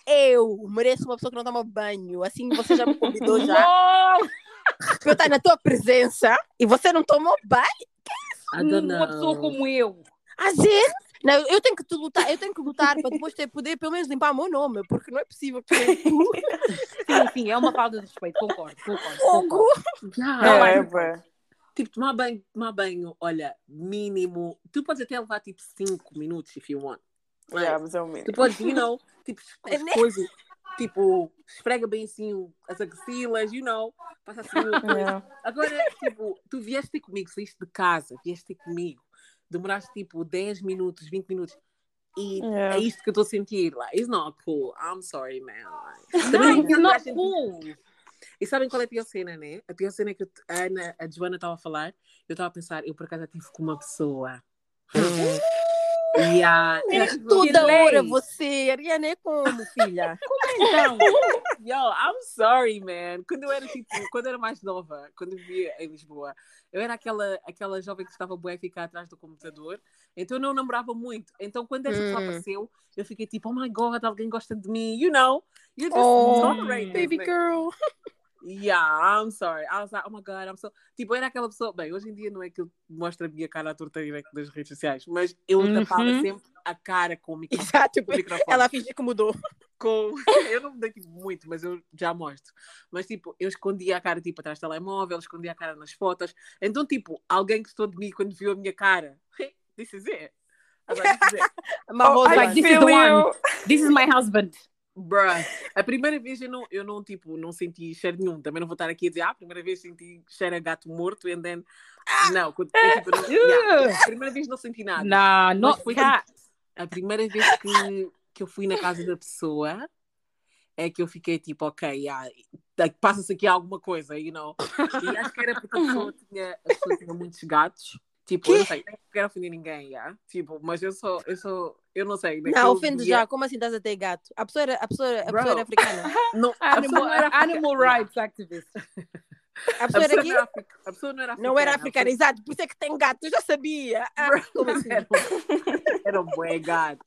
eu mereço uma pessoa que não toma banho. Assim, você já me convidou já. eu estar na tua presença e você não tomou banho? Que é isso? Uma pessoa como eu. Às vezes não, eu tenho que te lutar, eu tenho que lutar para depois ter poder pelo menos limpar o meu nome, porque não é possível que sim, sim, é uma falta de respeito, concordo, concordo. concordo. Não, é, é, tipo, tomar banho, tomar banho, olha, mínimo, tu podes até levar tipo 5 minutos if you want. Right? Yeah, mas é o Tu podes, you know, tipo, as é coisas, tipo, esfrega bem assim as axilas, you know, passa assim. Yeah. Agora, tipo, tu vieste ter comigo, saíste de casa, vieste ter comigo demoraste tipo 10 minutos, 20 minutos. E yeah. é isto que eu estou a sentir. Like, it's not cool. I'm sorry, man. Like, também it's not gente... cool. E sabem qual é a pior cena, né? A pior cena é que a Ana, a Joana estava a falar, eu estava a pensar, eu por acaso tive com uma pessoa. Yeah. É toda hora você, Ariana, é como, filha? como então? Yo, I'm sorry, man. Quando eu era tipo, quando eu era mais nova, quando vivia em Lisboa, eu era aquela, aquela jovem que estava bué a ficar atrás do computador, então eu não namorava muito. Então quando essa pessoa hum. apareceu, eu fiquei tipo, oh my god, alguém gosta de mim, you know? You just oh, tolerate baby girl. Yeah, I'm sorry. I was like, oh my god, I'm so. Tipo, era aquela pessoa. Bem, hoje em dia não é que eu mostro a minha cara à torta direta das redes sociais, mas eu uhum. tapava sempre a cara com o microfone. Exato, com o microfone. ela finge que mudou. Com... Eu não mudei tipo, muito, mas eu já mostro. Mas tipo, eu escondia a cara tipo atrás do telemóvel, escondia a cara nas fotos. Então, tipo, alguém gostou de mim quando viu a minha cara. This is it. Agora, this is it. oh, like, this is the one. This is my husband. Bruh. A primeira vez eu não, eu não, tipo, não senti cheiro nenhum. Também não vou estar aqui a dizer, ah, a primeira vez senti cheiro a gato morto e then... Ah! Não, quando, tipo, não yeah. a primeira vez não senti nada. Não, não foi. A primeira vez que, que eu fui na casa da pessoa é que eu fiquei tipo, ok, yeah, passa-se aqui alguma coisa, you know? E acho que era porque a pessoa tinha, a pessoa tinha muitos gatos Tipo, que? eu não sei, não quero ofender ninguém, já. Tipo, mas eu sou, eu sou, eu não sei. Não, ofende dia... já, como assim estás a ter gato? A pessoa era, a pessoa, a pessoa era africana. não, animal, não era animal rights activist. A pessoa, a pessoa, era aqui? a pessoa não era africana. Não era africana, exato, por isso é que tem gato, eu já sabia. Ah, como assim? Era, era um bué gato.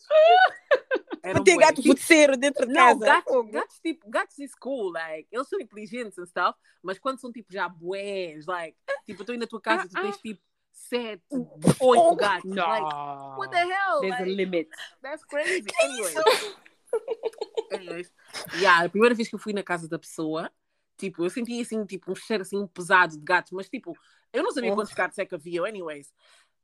Era um ter gato futeiro dentro de não, casa. Gatos, gatos, tipo, gatos is cool, like, eles são inteligentes e stuff, mas quando são tipo já bués, like, tipo, estou indo na tua casa, tu tens tipo sete, oito gatos. No. Like, what the hell? There's like, a limit. That's crazy. Anyways. Anyways. Yeah, a primeira vez que eu fui na casa da pessoa, tipo, eu senti assim, tipo, um cheiro assim pesado de gatos, mas tipo, Eu não sabia oh. quantos cards é que havia, anyways.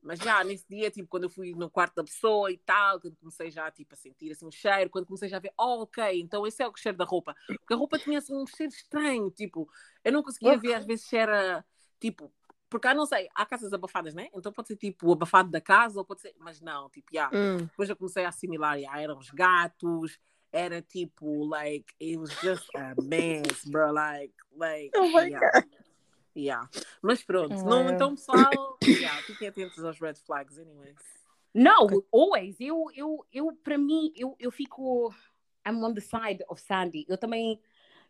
Mas já nesse dia, tipo, quando eu fui no quarto da pessoa e tal, quando comecei já tipo, a sentir assim um cheiro, quando comecei já a ver, oh, ok, então esse é o cheiro da roupa. Porque a roupa tinha assim um cheiro estranho, tipo, eu não conseguia ver às vezes se era tipo, porque ah, não sei, há casas abafadas, né? Então pode ser tipo o abafado da casa, ou pode ser, mas não, tipo, já. Yeah. Hum. Depois eu comecei a assimilar, yeah, eram os gatos, era tipo, like, it was just a mess, bro, like, like, oh my yeah. God. Yeah. Mas pronto, não, então pessoal, yeah, fiquem atentos aos red flags, anyways. Não, always. Eu, eu, eu para mim, eu, eu fico. I'm on the side of Sandy. Eu também.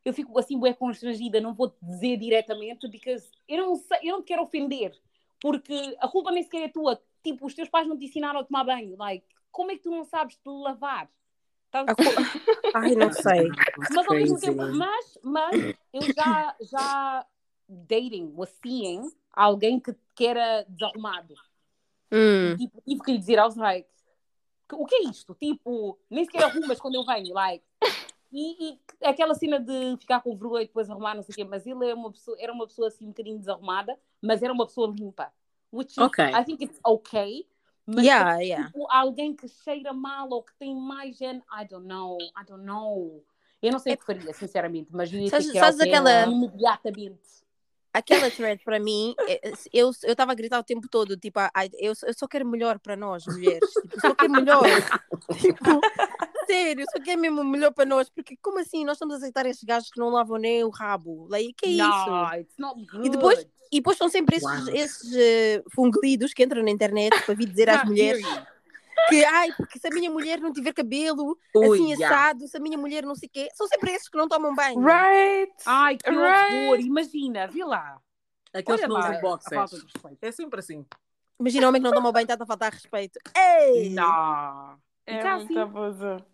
Eu fico assim, bem constrangida, não vou dizer diretamente, porque eu não, sei, eu não te quero ofender, porque a culpa nem sequer é tua. Tipo, os teus pais não te ensinaram a tomar banho. Like, como é que tu não sabes te lavar? Tá... Ai, não sei. Mas ao mesmo tempo, mas, mas eu já, já dating, was seeing alguém que, que era desarrumado. Hum. Tipo, tive que lhe dizer, I was like, o que é isto? Tipo, nem sequer arrumas quando eu venho, like. E, e, aquela cena de ficar com vergonha e depois arrumar, não sei o quê, mas ele é uma pessoa, era uma pessoa assim um bocadinho desarrumada, mas era uma pessoa limpa. Which is, okay. I think it's okay. Mas yeah, é, yeah. Tipo, alguém que cheira mal ou que tem mais gen, I don't know, I don't know. Eu não sei o que faria, sinceramente, mas ia sabes, sabes aquela... imediatamente aquela thread para mim, é, é, eu estava a gritar o tempo todo, tipo, eu, eu só quero melhor para nós, mulheres, tipo, só quero melhor. tipo, sério, só quero mesmo melhor para nós, porque como assim nós estamos a aceitar esses gajos que não lavam nem o rabo? Like, que é isso? No, it's not good. E depois, e depois são sempre esses, wow. esses uh, funglidos que entram na internet para vir dizer às mulheres que, ai, porque se a minha mulher não tiver cabelo Ui, assim yeah. assado, se a minha mulher não sei o quê, são sempre esses que não tomam banho. Right. Ai, que right. horror, imagina, vê lá. Aqueles que não usam boxers. É sempre assim. Imagina um homem que não toma banho, está a faltar respeito. Ei! Não. É muito assim. abuso.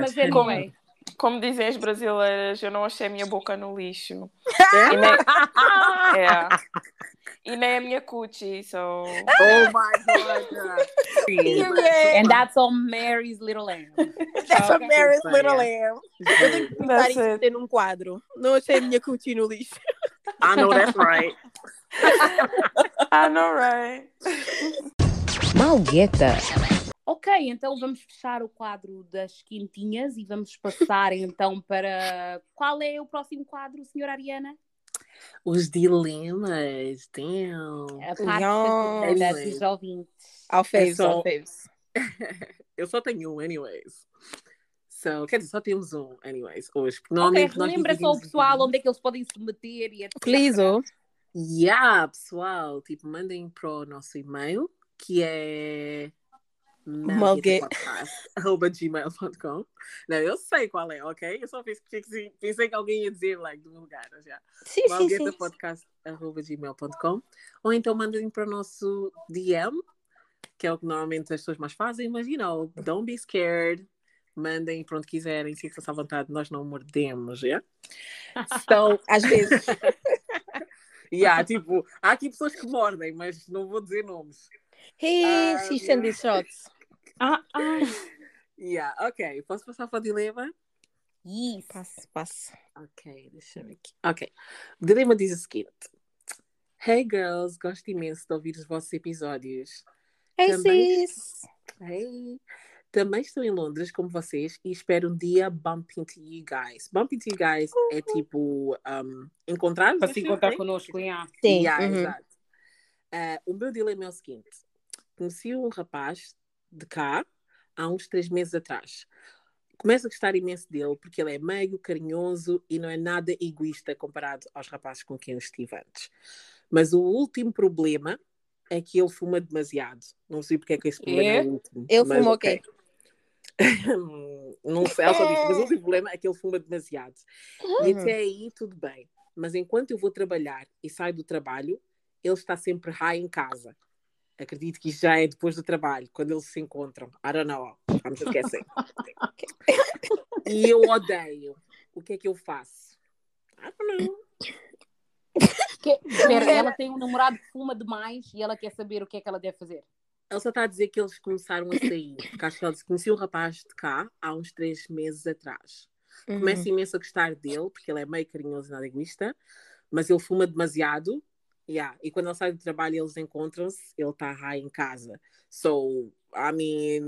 Mas é como é? como dizem as brasileiras, eu não achei a minha boca no lixo. e, nem... é. e nem a minha cutie, so... Oh my God! And that's on Mary's Little Lamb. That's on Mary's Little Lamb. Eu tenho que pintar isso ter num quadro. Não achei a minha cutie no lixo. I know that's right. I know right. Malgueta. Ok, então vamos fechar o quadro das quintinhas e vamos passar então para qual é o próximo quadro, senhora Ariana? Os dilemas, damn. A parte yeah. dos ouvintes. Ao faves, ao faves. Eu só tenho um, anyways. So, quer dizer, só temos um, anyways, hoje. Ok, lembra só o pessoal onde é que eles podem se meter e etc. Please, oh. Yeah, pessoal, tipo, mandem para o nosso e-mail, que é malgueta.gmail.com Não, eu sei qual é, ok? Eu só pensei, pensei que alguém ia dizer like, do meu lugar já. Sim, malguetapodcast.gmail.com Ou então mandem para o nosso DM, que é o que normalmente as pessoas mais fazem, mas, you know, don't be scared. Mandem para onde quiserem, sintam-se à vontade, nós não mordemos, yeah? Então, às vezes. yeah, tipo, há aqui pessoas que mordem, mas não vou dizer nomes. Hey, um, she send these shots. Ah, ah. Yeah, ok. Posso passar para o dilema? Yes. Passo, passo. Ok, deixa eu ver aqui. Ok. O dilema diz o seguinte: Hey girls, gosto imenso de ouvir os vossos episódios. Hey Também... sis! Hey! Também estou em Londres, como vocês, e espero um dia bump into you guys. Bump into you guys é uhum. tipo um, encontrar Para se encontrar connosco, yeah. Sim. Yeah, uhum. exato. Uh, o meu dilema é o seguinte: conheci um rapaz de cá há uns três meses atrás. Começo a gostar imenso dele porque ele é meio carinhoso e não é nada egoísta comparado aos rapazes com quem eu estive antes. Mas o último problema é que ele fuma demasiado. Não sei porque é que esse problema é, é o último. Ele fuma o quê? não sei, só disse, mas o último problema é que ele fuma demasiado. Uhum. E até aí tudo bem. Mas enquanto eu vou trabalhar e saio do trabalho, ele está sempre high em casa. Acredito que isso já é depois do trabalho, quando eles se encontram. I don't know. Vamos esquecer. e eu odeio. O que é que eu faço? I don't know. Que, ela tem um namorado que fuma demais e ela quer saber o que é que ela deve fazer. Ela só está a dizer que eles começaram a sair. Porque acho que ela disse, conheci um rapaz de cá há uns três meses atrás. uhum. começa imenso a gostar dele, porque ele é meio carinhoso e nada egoísta, mas ele fuma demasiado. Yeah. E quando ele sai do trabalho eles encontram-se, ele está high em casa. So, I mean,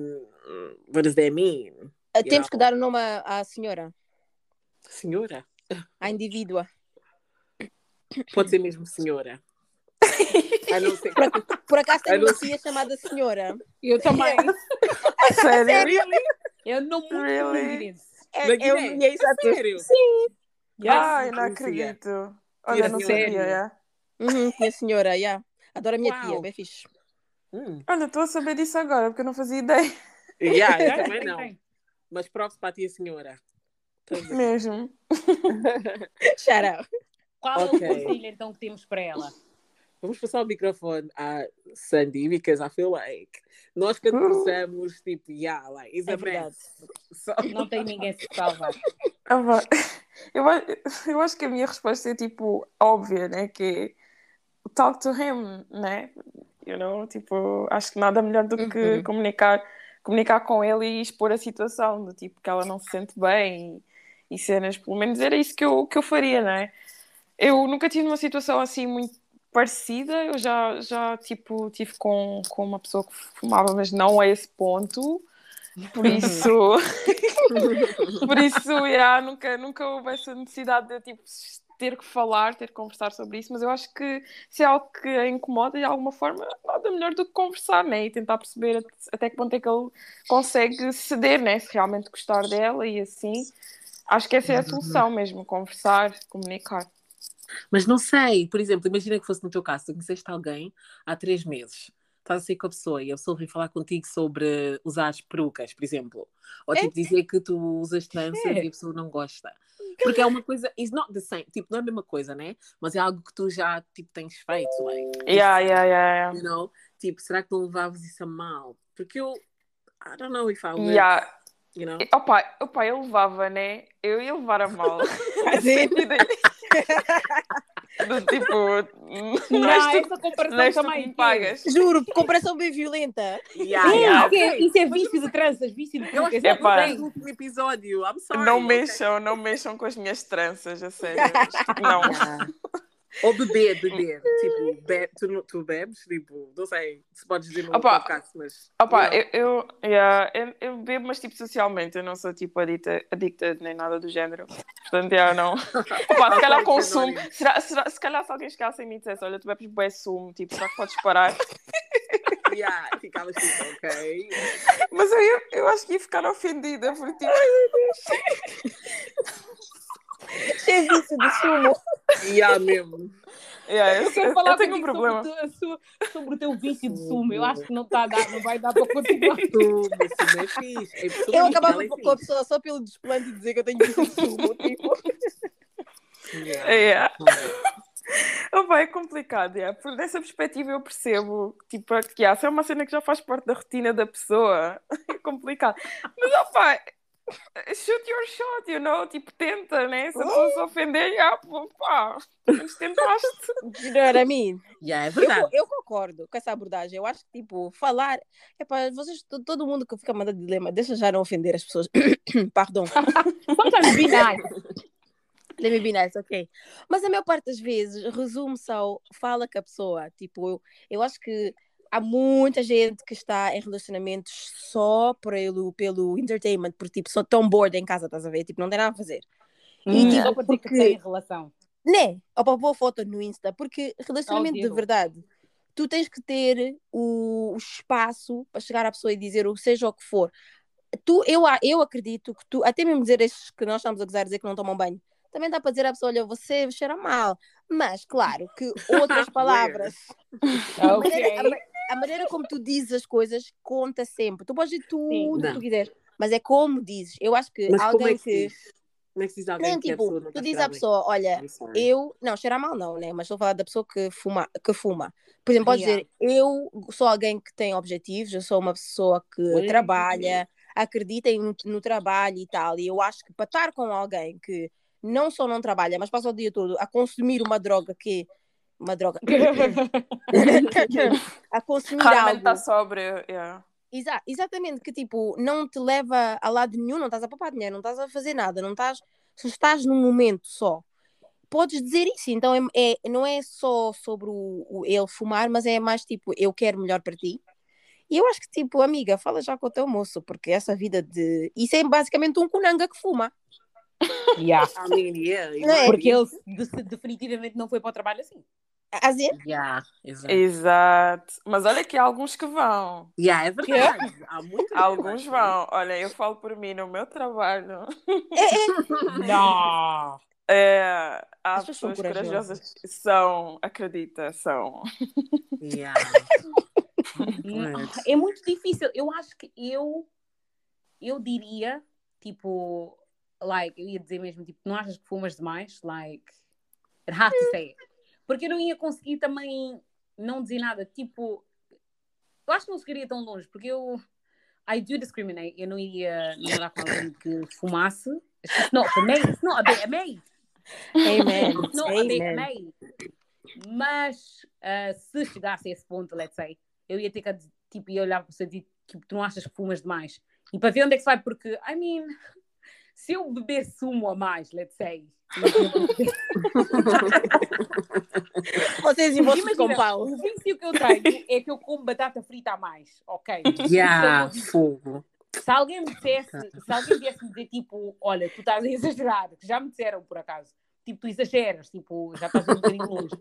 what does that mean? Uh, temos know? que dar o nome à, à senhora. Senhora? À indivídua. Pode ser mesmo senhora. Por, por acaso tem uma filha chamada Senhora. Eu também. Sério? Really? Eu não muito really? É, eu vi isso a sério? Sim. Yes. Ai, não acredito. Olha, não sabia, yeah. Uhum, minha senhora, yeah. Adoro a minha Uau. tia, bem fixe. Hum. Olha, estou a saber disso agora, porque eu não fazia ideia. Yeah, eu também não. Mas props para a tia senhora. Mesmo. Shout out. Qual okay. é o conselho então que temos para ela? Vamos passar o microfone à Sandy, because I feel like nós que uh. tipo, yeah, like, it's é a verdade. So... Não tem ninguém se salvar. eu, eu acho que a minha resposta é tipo óbvia, né? Que é talk to him, né? You know, tipo, acho que nada melhor do que uhum. comunicar, comunicar com ele e expor a situação, do tipo que ela não se sente bem e, e cenas, pelo menos era isso que eu, que eu faria, né? Eu nunca tive uma situação assim muito parecida, eu já, já tipo, tive com, com uma pessoa que fumava, mas não a esse ponto. Por isso, por isso, yeah, nunca, nunca houve essa necessidade de tipo, ter que falar, ter que conversar sobre isso, mas eu acho que se é algo que a incomoda de alguma forma, nada melhor do que conversar, né? E tentar perceber até que ponto é que ele consegue ceder, né? Se realmente gostar dela e assim. Acho que essa é a solução mesmo, conversar, comunicar. Mas não sei, por exemplo, imagina que fosse no teu caso, tu conheceste alguém há três meses, estás a sair com a pessoa e a pessoa vem falar contigo sobre usar perucas, por exemplo, ou tipo é. dizer que tu usas tranças é. e a pessoa não gosta. Porque é uma coisa, it's not the same, tipo, não é a mesma coisa, né? Mas é algo que tu já, tipo, tens feito, like. Yeah, yeah, yeah, yeah. You know? Tipo, será que não levavas isso a mal? Porque eu, I don't know if I would. Yeah. You know? Opa, opa, eu levava, né? Eu ia levar a mal. Do tipo, não, não essa comparação também pagas. Juro, comparação bem violenta. Yeah, yeah, okay. Isso é vício de tranças, vício de Eu acho que é último episódio. I'm sorry. Não mexam, não mexam com as minhas tranças, a sério. não. Ou beber, beber. Tipo, be tu, tu bebes? Tipo, não sei se podes dizer no opa, podcast, mas. Opa, eu, eu, yeah, eu, eu, bebo, mas tipo socialmente. Eu não sou tipo adicta, adicta nem nada do género. Portanto, yeah, não. opa, se calhar consumo. Será, será, se calhar se alguém chegasse em mim e dissesse: Olha, tu bebes bué sumo, tipo, será que podes parar? yeah, ficava tipo, ok. Mas eu, eu acho que ia ficar ofendida, porque tipo. vício de sumo. E há mesmo. Yeah, eu, quero falar eu tenho um problema sobre, sobre, o teu vício de sumo. Eu acho que não, tá, não vai dar para continuar. Sumo, sumo é fixe. É eu acabava é com a pessoa só pelo desplante de dizer que eu tenho vício de sumo. Tipo. Yeah. yeah. é complicado, yeah. Por dessa perspectiva eu percebo tipo, que yeah, se é uma cena que já faz parte da rotina da pessoa, é complicado. Mas opa, shoot your shot, you know? Tipo, tenta, né? Se a pessoa se ofender, já, pá, mas tentaste. You know what I mean? Yeah, é verdade. Eu, eu, concordo com essa abordagem. Eu acho que, tipo, falar. É para vocês, todo mundo que fica mandando dilema, deixa já não ofender as pessoas. Pardon. Sometimes be nice. Let me be nice, ok. Mas a maior parte das vezes resume-se ao fala com a pessoa. Tipo, eu, eu acho que há muita gente que está em relacionamentos só pelo, pelo entertainment, porque tipo, são tão bored em casa, estás a ver? Tipo, não tem nada a fazer. Hum. E, tipo, só para porque... que tem relação. Né? Ou para pôr foto no Insta, porque relacionamento oh, de verdade, tu tens que ter o, o, espaço para chegar à pessoa e dizer o seja o que for. Tu, eu, eu acredito que tu, até mesmo dizer estes que nós estamos a gozar, dizer que não tomam banho, também dá para dizer à pessoa: olha, você cheira mal. Mas, claro, que outras palavras. okay. A, maneira, como tu dizes as coisas conta sempre. Tu podes dizer tudo o que tu quiseres, mas é como dizes. Eu acho que mas alguém é que. Como é que diz alguém não, que tipo, a tu dizes à pessoa, olha, eu, não, cheira mal não, né? Mas estou a falar da pessoa que fuma, que fuma. Por exemplo, pode yeah. dizer, eu sou alguém que tem objetivos, eu sou uma pessoa que trabalha, acredita em, no trabalho e tal, e eu acho que para estar com alguém que não só não trabalha, mas passa o dia todo a consumir uma droga que uma droga a consumir Raramente algo está sóbrio, yeah. Exa exatamente, que tipo, não te leva a lado nenhum, não estás a poupar dinheiro, não estás a fazer nada, não estás, se estás num momento só. Podes dizer isso, então é, é não é só sobre o, o, ele fumar, mas é mais tipo, eu quero melhor para ti. E eu acho que, tipo, amiga, fala já com o teu moço, porque essa vida de. Isso é basicamente um cunanga que fuma. Yeah. I mean, yeah. Porque ele de- definitivamente não foi para o trabalho assim. A dizer, Yeah, exato. Exato. Mas olha que há alguns que vão. Yeah, é verdade. Há muitos Alguns vão. Olha, eu falo por mim, no meu trabalho. Não! É, há As pessoas são pessoas corajosas. corajosas. São, acredita, são. Yeah. É muito difícil. Eu acho que eu eu diria, tipo, like, eu ia dizer mesmo, tipo, não achas que fumas demais? Like, it have to say it. Porque eu não ia conseguir também não dizer nada. Tipo, eu acho que não chegaria tão longe, porque eu I do discriminate. Eu não iria namorar com alguém que fumasse. It's just not for me. It's not a bit of me. amen, It's not a bit of amen. me. Mas ah, se chegasse a esse ponto, let's say, eu ia ter que tipo, ia olhar para você e dizer, tipo, tu não achas que fumas demais? E para ver onde é que se vai, porque, I mean, se eu beber sumo a mais, let's say, Vocês e vocês com pau. o vício que eu tenho é que eu como batata frita a mais, ok? Yeah, Então, fogo. Se alguém me dissesse, se alguém viesse me dizer tipo, olha, tu estás a exagerar, que já me disseram por acaso, tipo, tu exageras, tipo, já estás um bocadinho longe.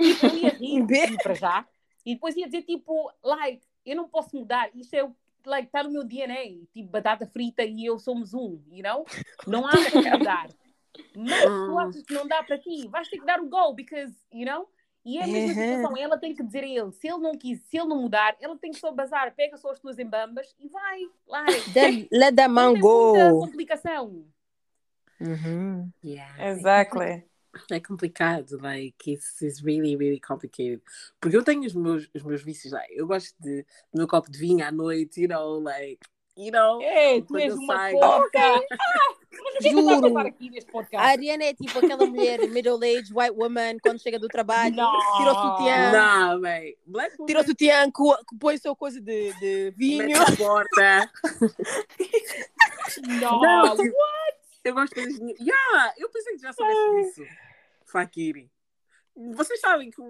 Tipo, eu ia rir rir para já, e depois ia dizer tipo, like, eu não posso mudar, isto é o like, está no meu DNA, tipo, batata frita e eu somos um, you know? Não há como mudar. Mas tu achas que não dá para ti, vais ter que dar o go, because, you know? E é a mesma Uhum. situação, ela tem que dizer a ele, se ele não quis, se ele não mudar, ela tem que só bazar, pega só as tuas embambas e vai, like. Then let the man tem muita go. complicação. Uhum. Yeah. Exactly. É complicado, like, it's, it's really, really complicated. Porque eu tenho os meus, os meus vícios, like, eu gosto de, do meu copo de vinho à noite, you know, like, you know. Ei, tu és uma saio- porca! Ah, é Juro. A? Ariana é tipo aquela mulher middle-aged white woman quando chega do trabalho, tira o sutiã, Não, tira o sutiã, põe sua coisa de, de vinho. mete a porta. Não, Não, tipo, eu gosto de. Yeah, eu pensei que já soubesse disso. Fakiri. Vocês sabem que.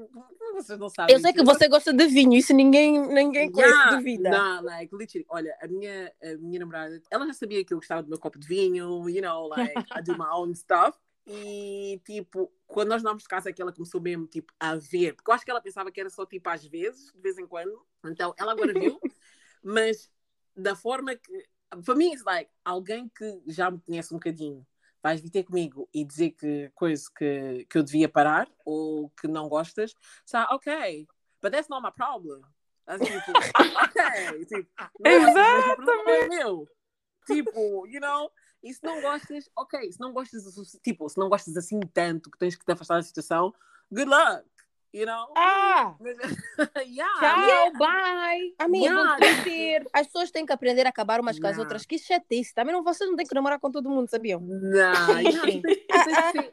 Vocês não sabem. Eu sei que você gosta de vinho, isso ninguém, ninguém conhece Yeah, duvida. Não, like, literally, olha, a minha, a minha namorada, ela já sabia que eu gostava do meu copo de vinho, you know, like, I do my own stuff. E, tipo, quando nós vamos de casa, é que ela começou mesmo, tipo, a ver. Porque eu acho que ela pensava que era só, tipo, às vezes, de vez em quando. Então, ela agora viu. mas, da forma que... Para mim, it's like, alguém que já me conhece um bocadinho, vais vir ter comigo e dizer que coisa que, que eu devia parar ou que não gostas. So, ok, but that's not my problem. Assim, tipo, ok, tipo, é- é meu. Tipo, you know, e se não gostas, ok, se não gostas, tipo, se não gostas assim tanto que tens que te afastar da situação, good luck, you know? Ah, yeah, tchau, bye. Não vou ter. As pessoas têm que aprender a acabar umas com as outras. Que chatice. Também não, vocês não têm que namorar com todo mundo, sabiam? Não, yeah,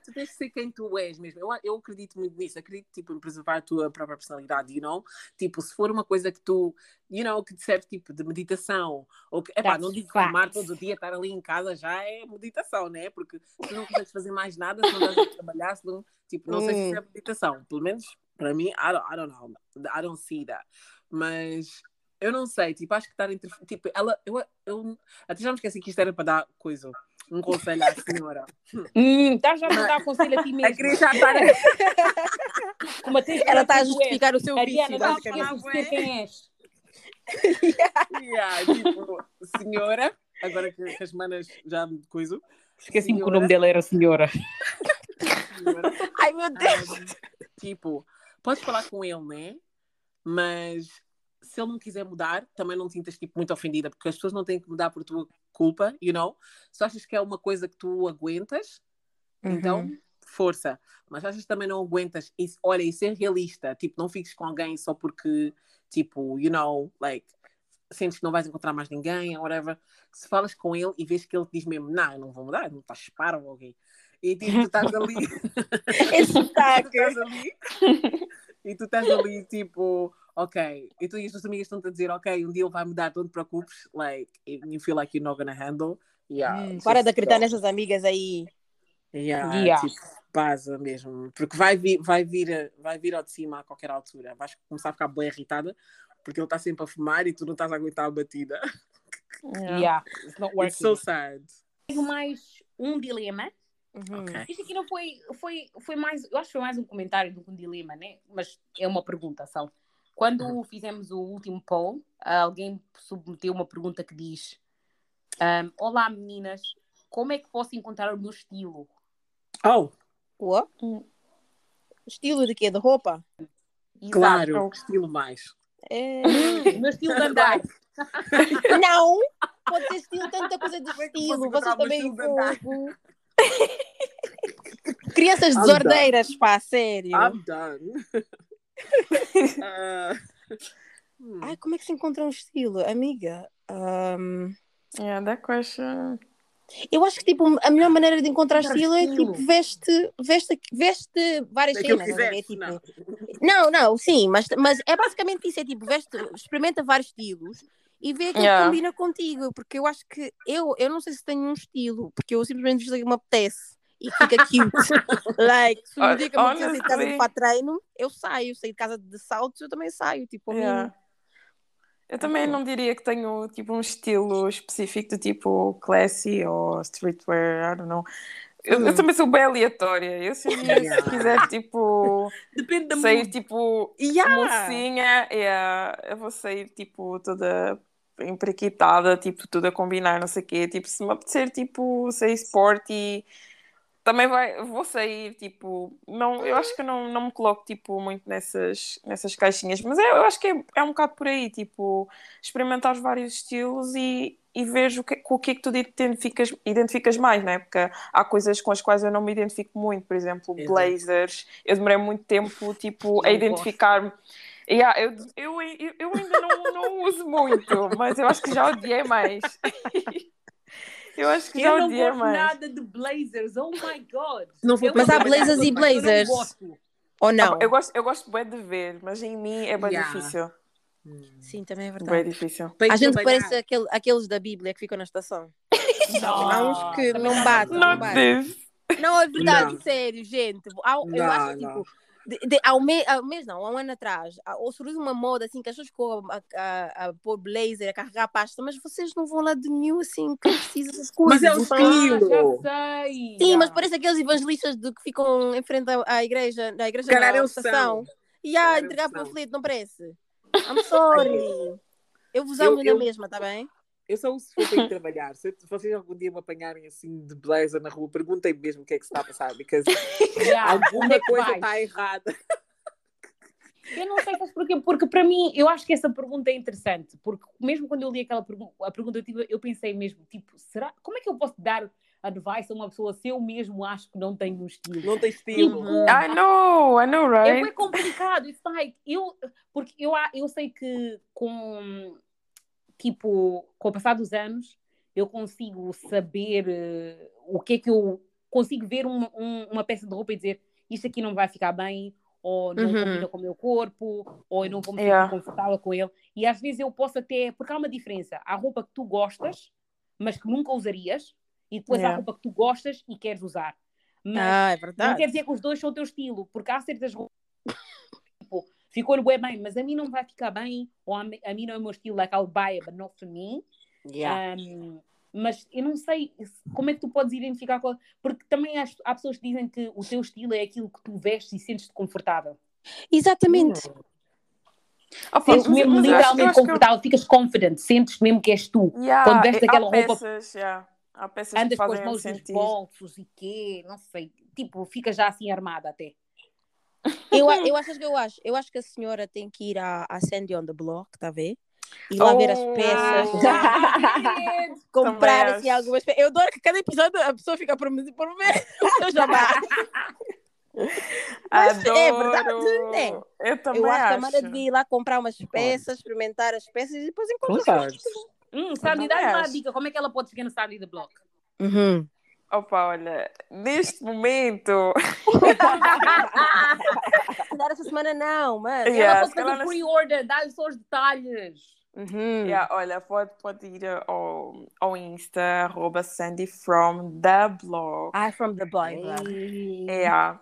tu, tens, que ser, quem tu és mesmo. Eu, eu acredito muito nisso. Acredito tipo, em preservar a tua própria personalidade, you know? Tipo, se for uma coisa que tu, you know, que te serve tipo de meditação, ou que, epá, That's não digo fumar todo dia, estar ali em casa já é meditação, né? Porque se não consegues fazer mais nada, se não estás a trabalhar, se não, tipo, não sei se Hum. é meditação. Pelo menos para mim, I don't, I don't know. I don't see that. Mas eu não sei, tipo, acho que estar entre. Tipo, ela. Eu, eu, até já me esqueci que isto era para dar coisa. Um conselho à senhora. Hum, estás já a mandar conselho a ti A mesmo. queria já estar. Como até Ela está a justificar o seu Ariana, vício, não basicamente. esqueças de quem és. yeah, tipo, senhora. Agora que, que as manas já me coisam. Esqueci-me que o nome dela era senhora. senhora. Ai, meu Deus. Ah, tipo, podes falar com ele, né? Mas se ele não quiser mudar, também não te sintas tipo, muito ofendida, porque as pessoas não têm que mudar por tua culpa, you know? Se achas que é uma coisa que tu aguentas, então Uhum. força. Mas achas que também não aguentas, e, olha, e ser realista, tipo, não fiques com alguém só porque, tipo, you know, like, sentes que não vais encontrar mais ninguém, ou whatever. Se falas com ele e vês que ele te diz mesmo, não, eu não vou mudar, não estás parvo, alguém. E tipo, tu estás ali. Esse tu sotaque. estás ali e tu estás ali tipo, ok, então as tuas amigas estão-te a dizer, ok, um dia ele vai mudar, não te preocupes, like, you feel like you're not gonna handle. Yeah, hum, para de acreditar nessas amigas aí. Yeah, yeah. tipo, base mesmo. Porque vai vir, vai, vir, vai vir ao de cima a qualquer altura. Vais começar a ficar bem irritada porque ele está sempre a fumar e tu não estás a aguentar a batida. Yeah, yeah it's not working. It's so sad. Tenho mais um dilema. Uhum. Okay. Isto aqui não foi, foi, foi mais, eu acho que foi mais um comentário do que um dilema, né? Mas é uma pergunta só. Quando uhum. fizemos o último poll, alguém submeteu uma pergunta que diz: um, Olá meninas, como é que posso encontrar o meu estilo? Oh! What? Estilo de quê? De roupa? Exato. Claro, é o estilo mais. É... o meu estilo de andar. Não! Pode ser estilo, tanta coisa de estilo. Vocês também. Crianças I'm desordeiras, done. pá, sério. I'm done. uh, Ai, como é que se encontra um estilo, amiga? Um... Yeah, that question. Eu acho que tipo, a melhor maneira de encontrar estilo, estilo, é tipo, veste, veste, veste várias cenas. Quiseres, tipo... não. não, não, sim, mas, mas é basicamente isso: é tipo, veste, experimenta vários estilos e vê aquilo yeah. que combina contigo. Porque eu acho que eu, eu não sei se tenho um estilo, porque eu simplesmente visto que me apetece e fica cute. like, se um dia que eu me sair de casa de para treino, eu saio, sair de casa de saltos, eu também saio. Tipo, yeah. Eu também não diria que tenho tipo um estilo específico de tipo classy ou streetwear, I don't know. Eu, eu hum. também sou bem aleatória. Eu se, yeah. se quiser tipo Depende da sair tipo yeah. mocinha, yeah, eu vou sair tipo toda emprequitada, tipo tudo a combinar, não sei o quê. Tipo, se me apetecer tipo sair esporte também vai, vou sair, tipo, não, eu acho que não, não me coloco, tipo, muito nessas, nessas caixinhas, mas é, eu acho que é, é um bocado por aí, tipo, experimentar os vários estilos e, e vejo que, com o que é que tu identificas, identificas mais, né? Porque há coisas com as quais eu não me identifico muito, por exemplo, blazers, eu demorei muito tempo, tipo, a identificar-me. Yeah, eu, eu, eu, eu ainda não, não uso muito, mas eu acho que já odiei mais. Eu acho que eu já não gosto mais. nada de blazers. Oh my god. Não vou mas há blazers e blazers. Ou não? Ah, eu gosto, eu gosto bem de ver, mas em mim é bem yeah. difícil. Sim, também é verdade. Bem difícil. A gente parece aquele, aqueles da Bíblia que ficam na estação. Não. Há uns que não batem. Não, não, não é verdade, não. sério, gente. Eu acho tipo de, de, ao, me, ao mês não, há um ano atrás, ou surgiu uma moda assim que as pessoas ficam a, a, a, pôr blazer, a carregar a pasta, mas vocês não vão lá de nenhum assim que precisa de coisas. Mas é o estilo! Ah, sei. Sim, mas parece aqueles evangelistas de, que ficam em frente à, à igreja, na igreja da estação. E a entregar panfleto, não parece? I'm sorry. Eu vos amo eu, na mesma, tá bem? Eu só uso se for para ir trabalhar. Se vocês algum dia me apanharem assim de blazer na rua, perguntem mesmo o que é que se está a passar, porque yeah, alguma é coisa está errada. Eu não sei mas porquê, porque para mim, eu acho que essa pergunta é interessante, porque mesmo quando eu li aquela pergunta, a pergunta, eu, tive, eu pensei mesmo, tipo, será, como é que eu posso dar advice a uma pessoa se eu mesmo acho que não tenho um estilo? Não tem estilo. Tipo, I know, I know, right? É bem complicado, it's like, eu, porque eu, eu sei que com tipo, com o passar dos anos, eu consigo saber uh, o que é que eu consigo ver um, um, uma peça de roupa e dizer isto aqui não vai ficar bem, ou não uhum. combina com o meu corpo, ou eu não vou me sentir yeah. confortável com ele. E às vezes eu posso até, porque há uma diferença, há roupa que tu gostas, mas que nunca usarias, e depois yeah. há roupa que tu gostas e queres usar. Mas ah, é verdade. não quer dizer que os dois são o teu estilo, porque há certas roupas tipo, ficou bem bem, mas a mim não vai ficar bem, ou a, a mim não é o meu estilo, like I'll buy it, but not for me. Yeah. Um, mas eu não sei como é que tu podes identificar qual... porque também há, há, pessoas que dizem que o teu estilo é aquilo que tu vestes e sentes-te confortável. Exatamente. Hum. Oh, sentes mesmo literalmente confortável, eu... ficas confident, sentes mesmo que és tu. Yeah, Quando vestes aquela roupa. Peças, yeah. Há peças andas com as mãos nos bolsos e quê, não sei, tipo, fica já assim armada até. Eu, eu acho que eu acho. Eu acho que a senhora tem que ir à, à Sandy on the Block, está a ver? E lá oh, ver as oh, peças. comprar assim algumas peças. Eu adoro que cada episódio a pessoa fica por, por ver o seu jabá. Mas Adoro. é verdade, né? Eu também eu acho. acho que a Mara devia ir lá comprar umas peças, experimentar as peças e depois encontrar. Hum, Sandy, dá uma dica. Como é que ela pode chegar no Sandy the Block? Uhum. Opa, olha, neste momento. Calhar essa semana não, mas. Yeah, Ela pode fazer nas- pre-order, dá-lhe só os detalhes. Uhum. Yeah, olha, pode, pode ir ao, ao Insta, arroba Sandy from the blog. I'm from the blog. Yeah.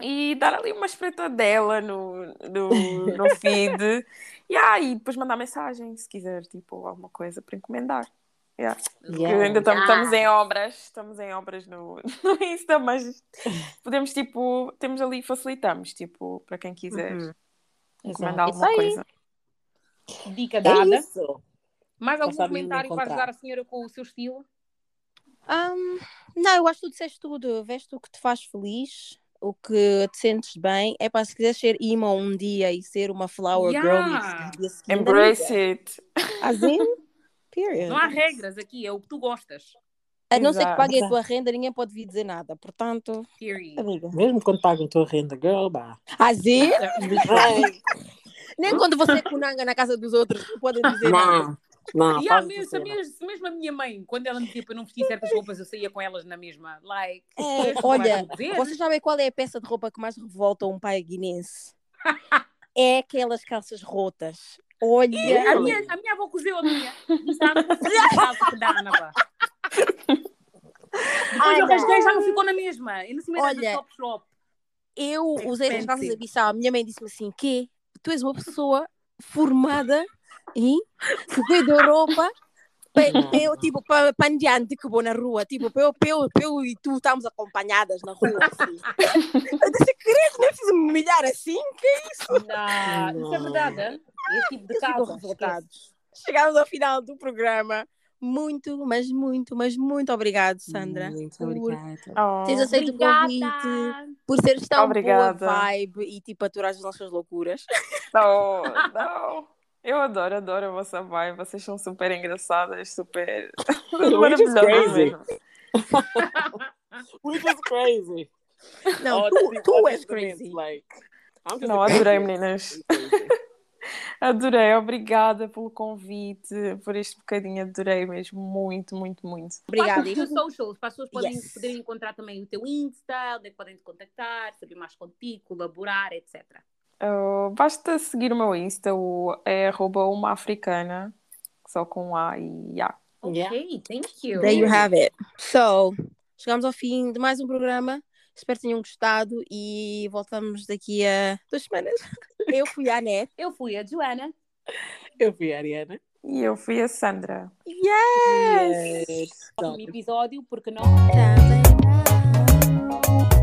E dar ali uma espreitadela no, no, no feed. yeah, e depois mandar mensagem se quiser, tipo, alguma coisa para encomendar. Yeah. Yeah. ainda tam- Yeah. estamos em obras, estamos em obras no, no Insta, mas podemos, tipo, temos ali, facilitamos, tipo, para quem quiser Uhum. encomendar Isso alguma aí. coisa. Dica É dada. isso. Mais algum comentário para ajudar a senhora com o seu estilo? Um, não, eu acho que tu disseste tudo. Veste o que te faz feliz, o que te sentes bem. É para se quiseres ser emo um dia e ser uma flower girl Yeah. seguinte, Embrace amiga. it. Assim, period. Não há regras aqui, é o que tu gostas. A não ser que Exato. pague a tua renda, ninguém pode vir dizer nada. Portanto, Period. amiga. Mesmo quando pagam a tua renda, girl, bah. Assim, nem quando você cunanga na casa dos outros, podem dizer nada. não, não. E há mesmo, mesmo, mesmo a minha mãe, quando ela me dizia para não vestir certas roupas, eu saía com elas na mesma. Like, É, o olha. Vocês sabem qual é a peça de roupa que mais revolta um pai guinense? é aquelas calças rotas. Olha, A minha, a minha avó cozeu a minha. Não consigo calça que dá, Ana. Depois eu rasguei, já não ficou na mesma. Era da Top Shop. eu usei as calças a Bissau. A minha mãe disse-me assim: que tu és uma pessoa formada em que cuida da roupa. Pa- pa eu, tipo, para pandeante que vou na rua, tipo, para eu, para eu, para eu e tu estamos acompanhadas na rua. Assim. Eu disse, querido, nem fiz me humilhar assim, que Não, isso é verdade. Esse tipo de revoltados. Chegamos ao final do programa. Muito, mas muito, mas muito obrigado, Sandra. Muito por obrigada. Oh. teres aceito o convite, Obrigada. por seres tão Obrigada. boa vibe e tipo aturar as nossas loucuras. Não, não. Eu adoro, adoro a vossa vibe. Vocês são super engraçadas, super maravilhosas crazy. mesmo. We're just crazy. Não, Oh, tu, that's tu és crazy. Like, Não, adorei, crazy. meninas. Adorei, obrigada pelo convite, por este bocadinho. Adorei mesmo, muito, muito, muito. Obrigada. Passa os socials, para as pessoas poderem, Yes. poderem encontrar também o teu Insta, onde é podem te contactar, saber mais contigo, colaborar, etc. Uh, basta seguir o meu Insta, o, é arroba uma africana, só com A e A. Yeah. Ok, thank you. There you have it. So, chegamos ao fim de mais um programa. Espero que tenham gostado e voltamos daqui a duas semanas. Eu fui a Anete. Eu fui a Joana. Eu fui a Ariana. E eu fui a Sandra. Yes! Yes. Próximo episódio, porque não? Também não.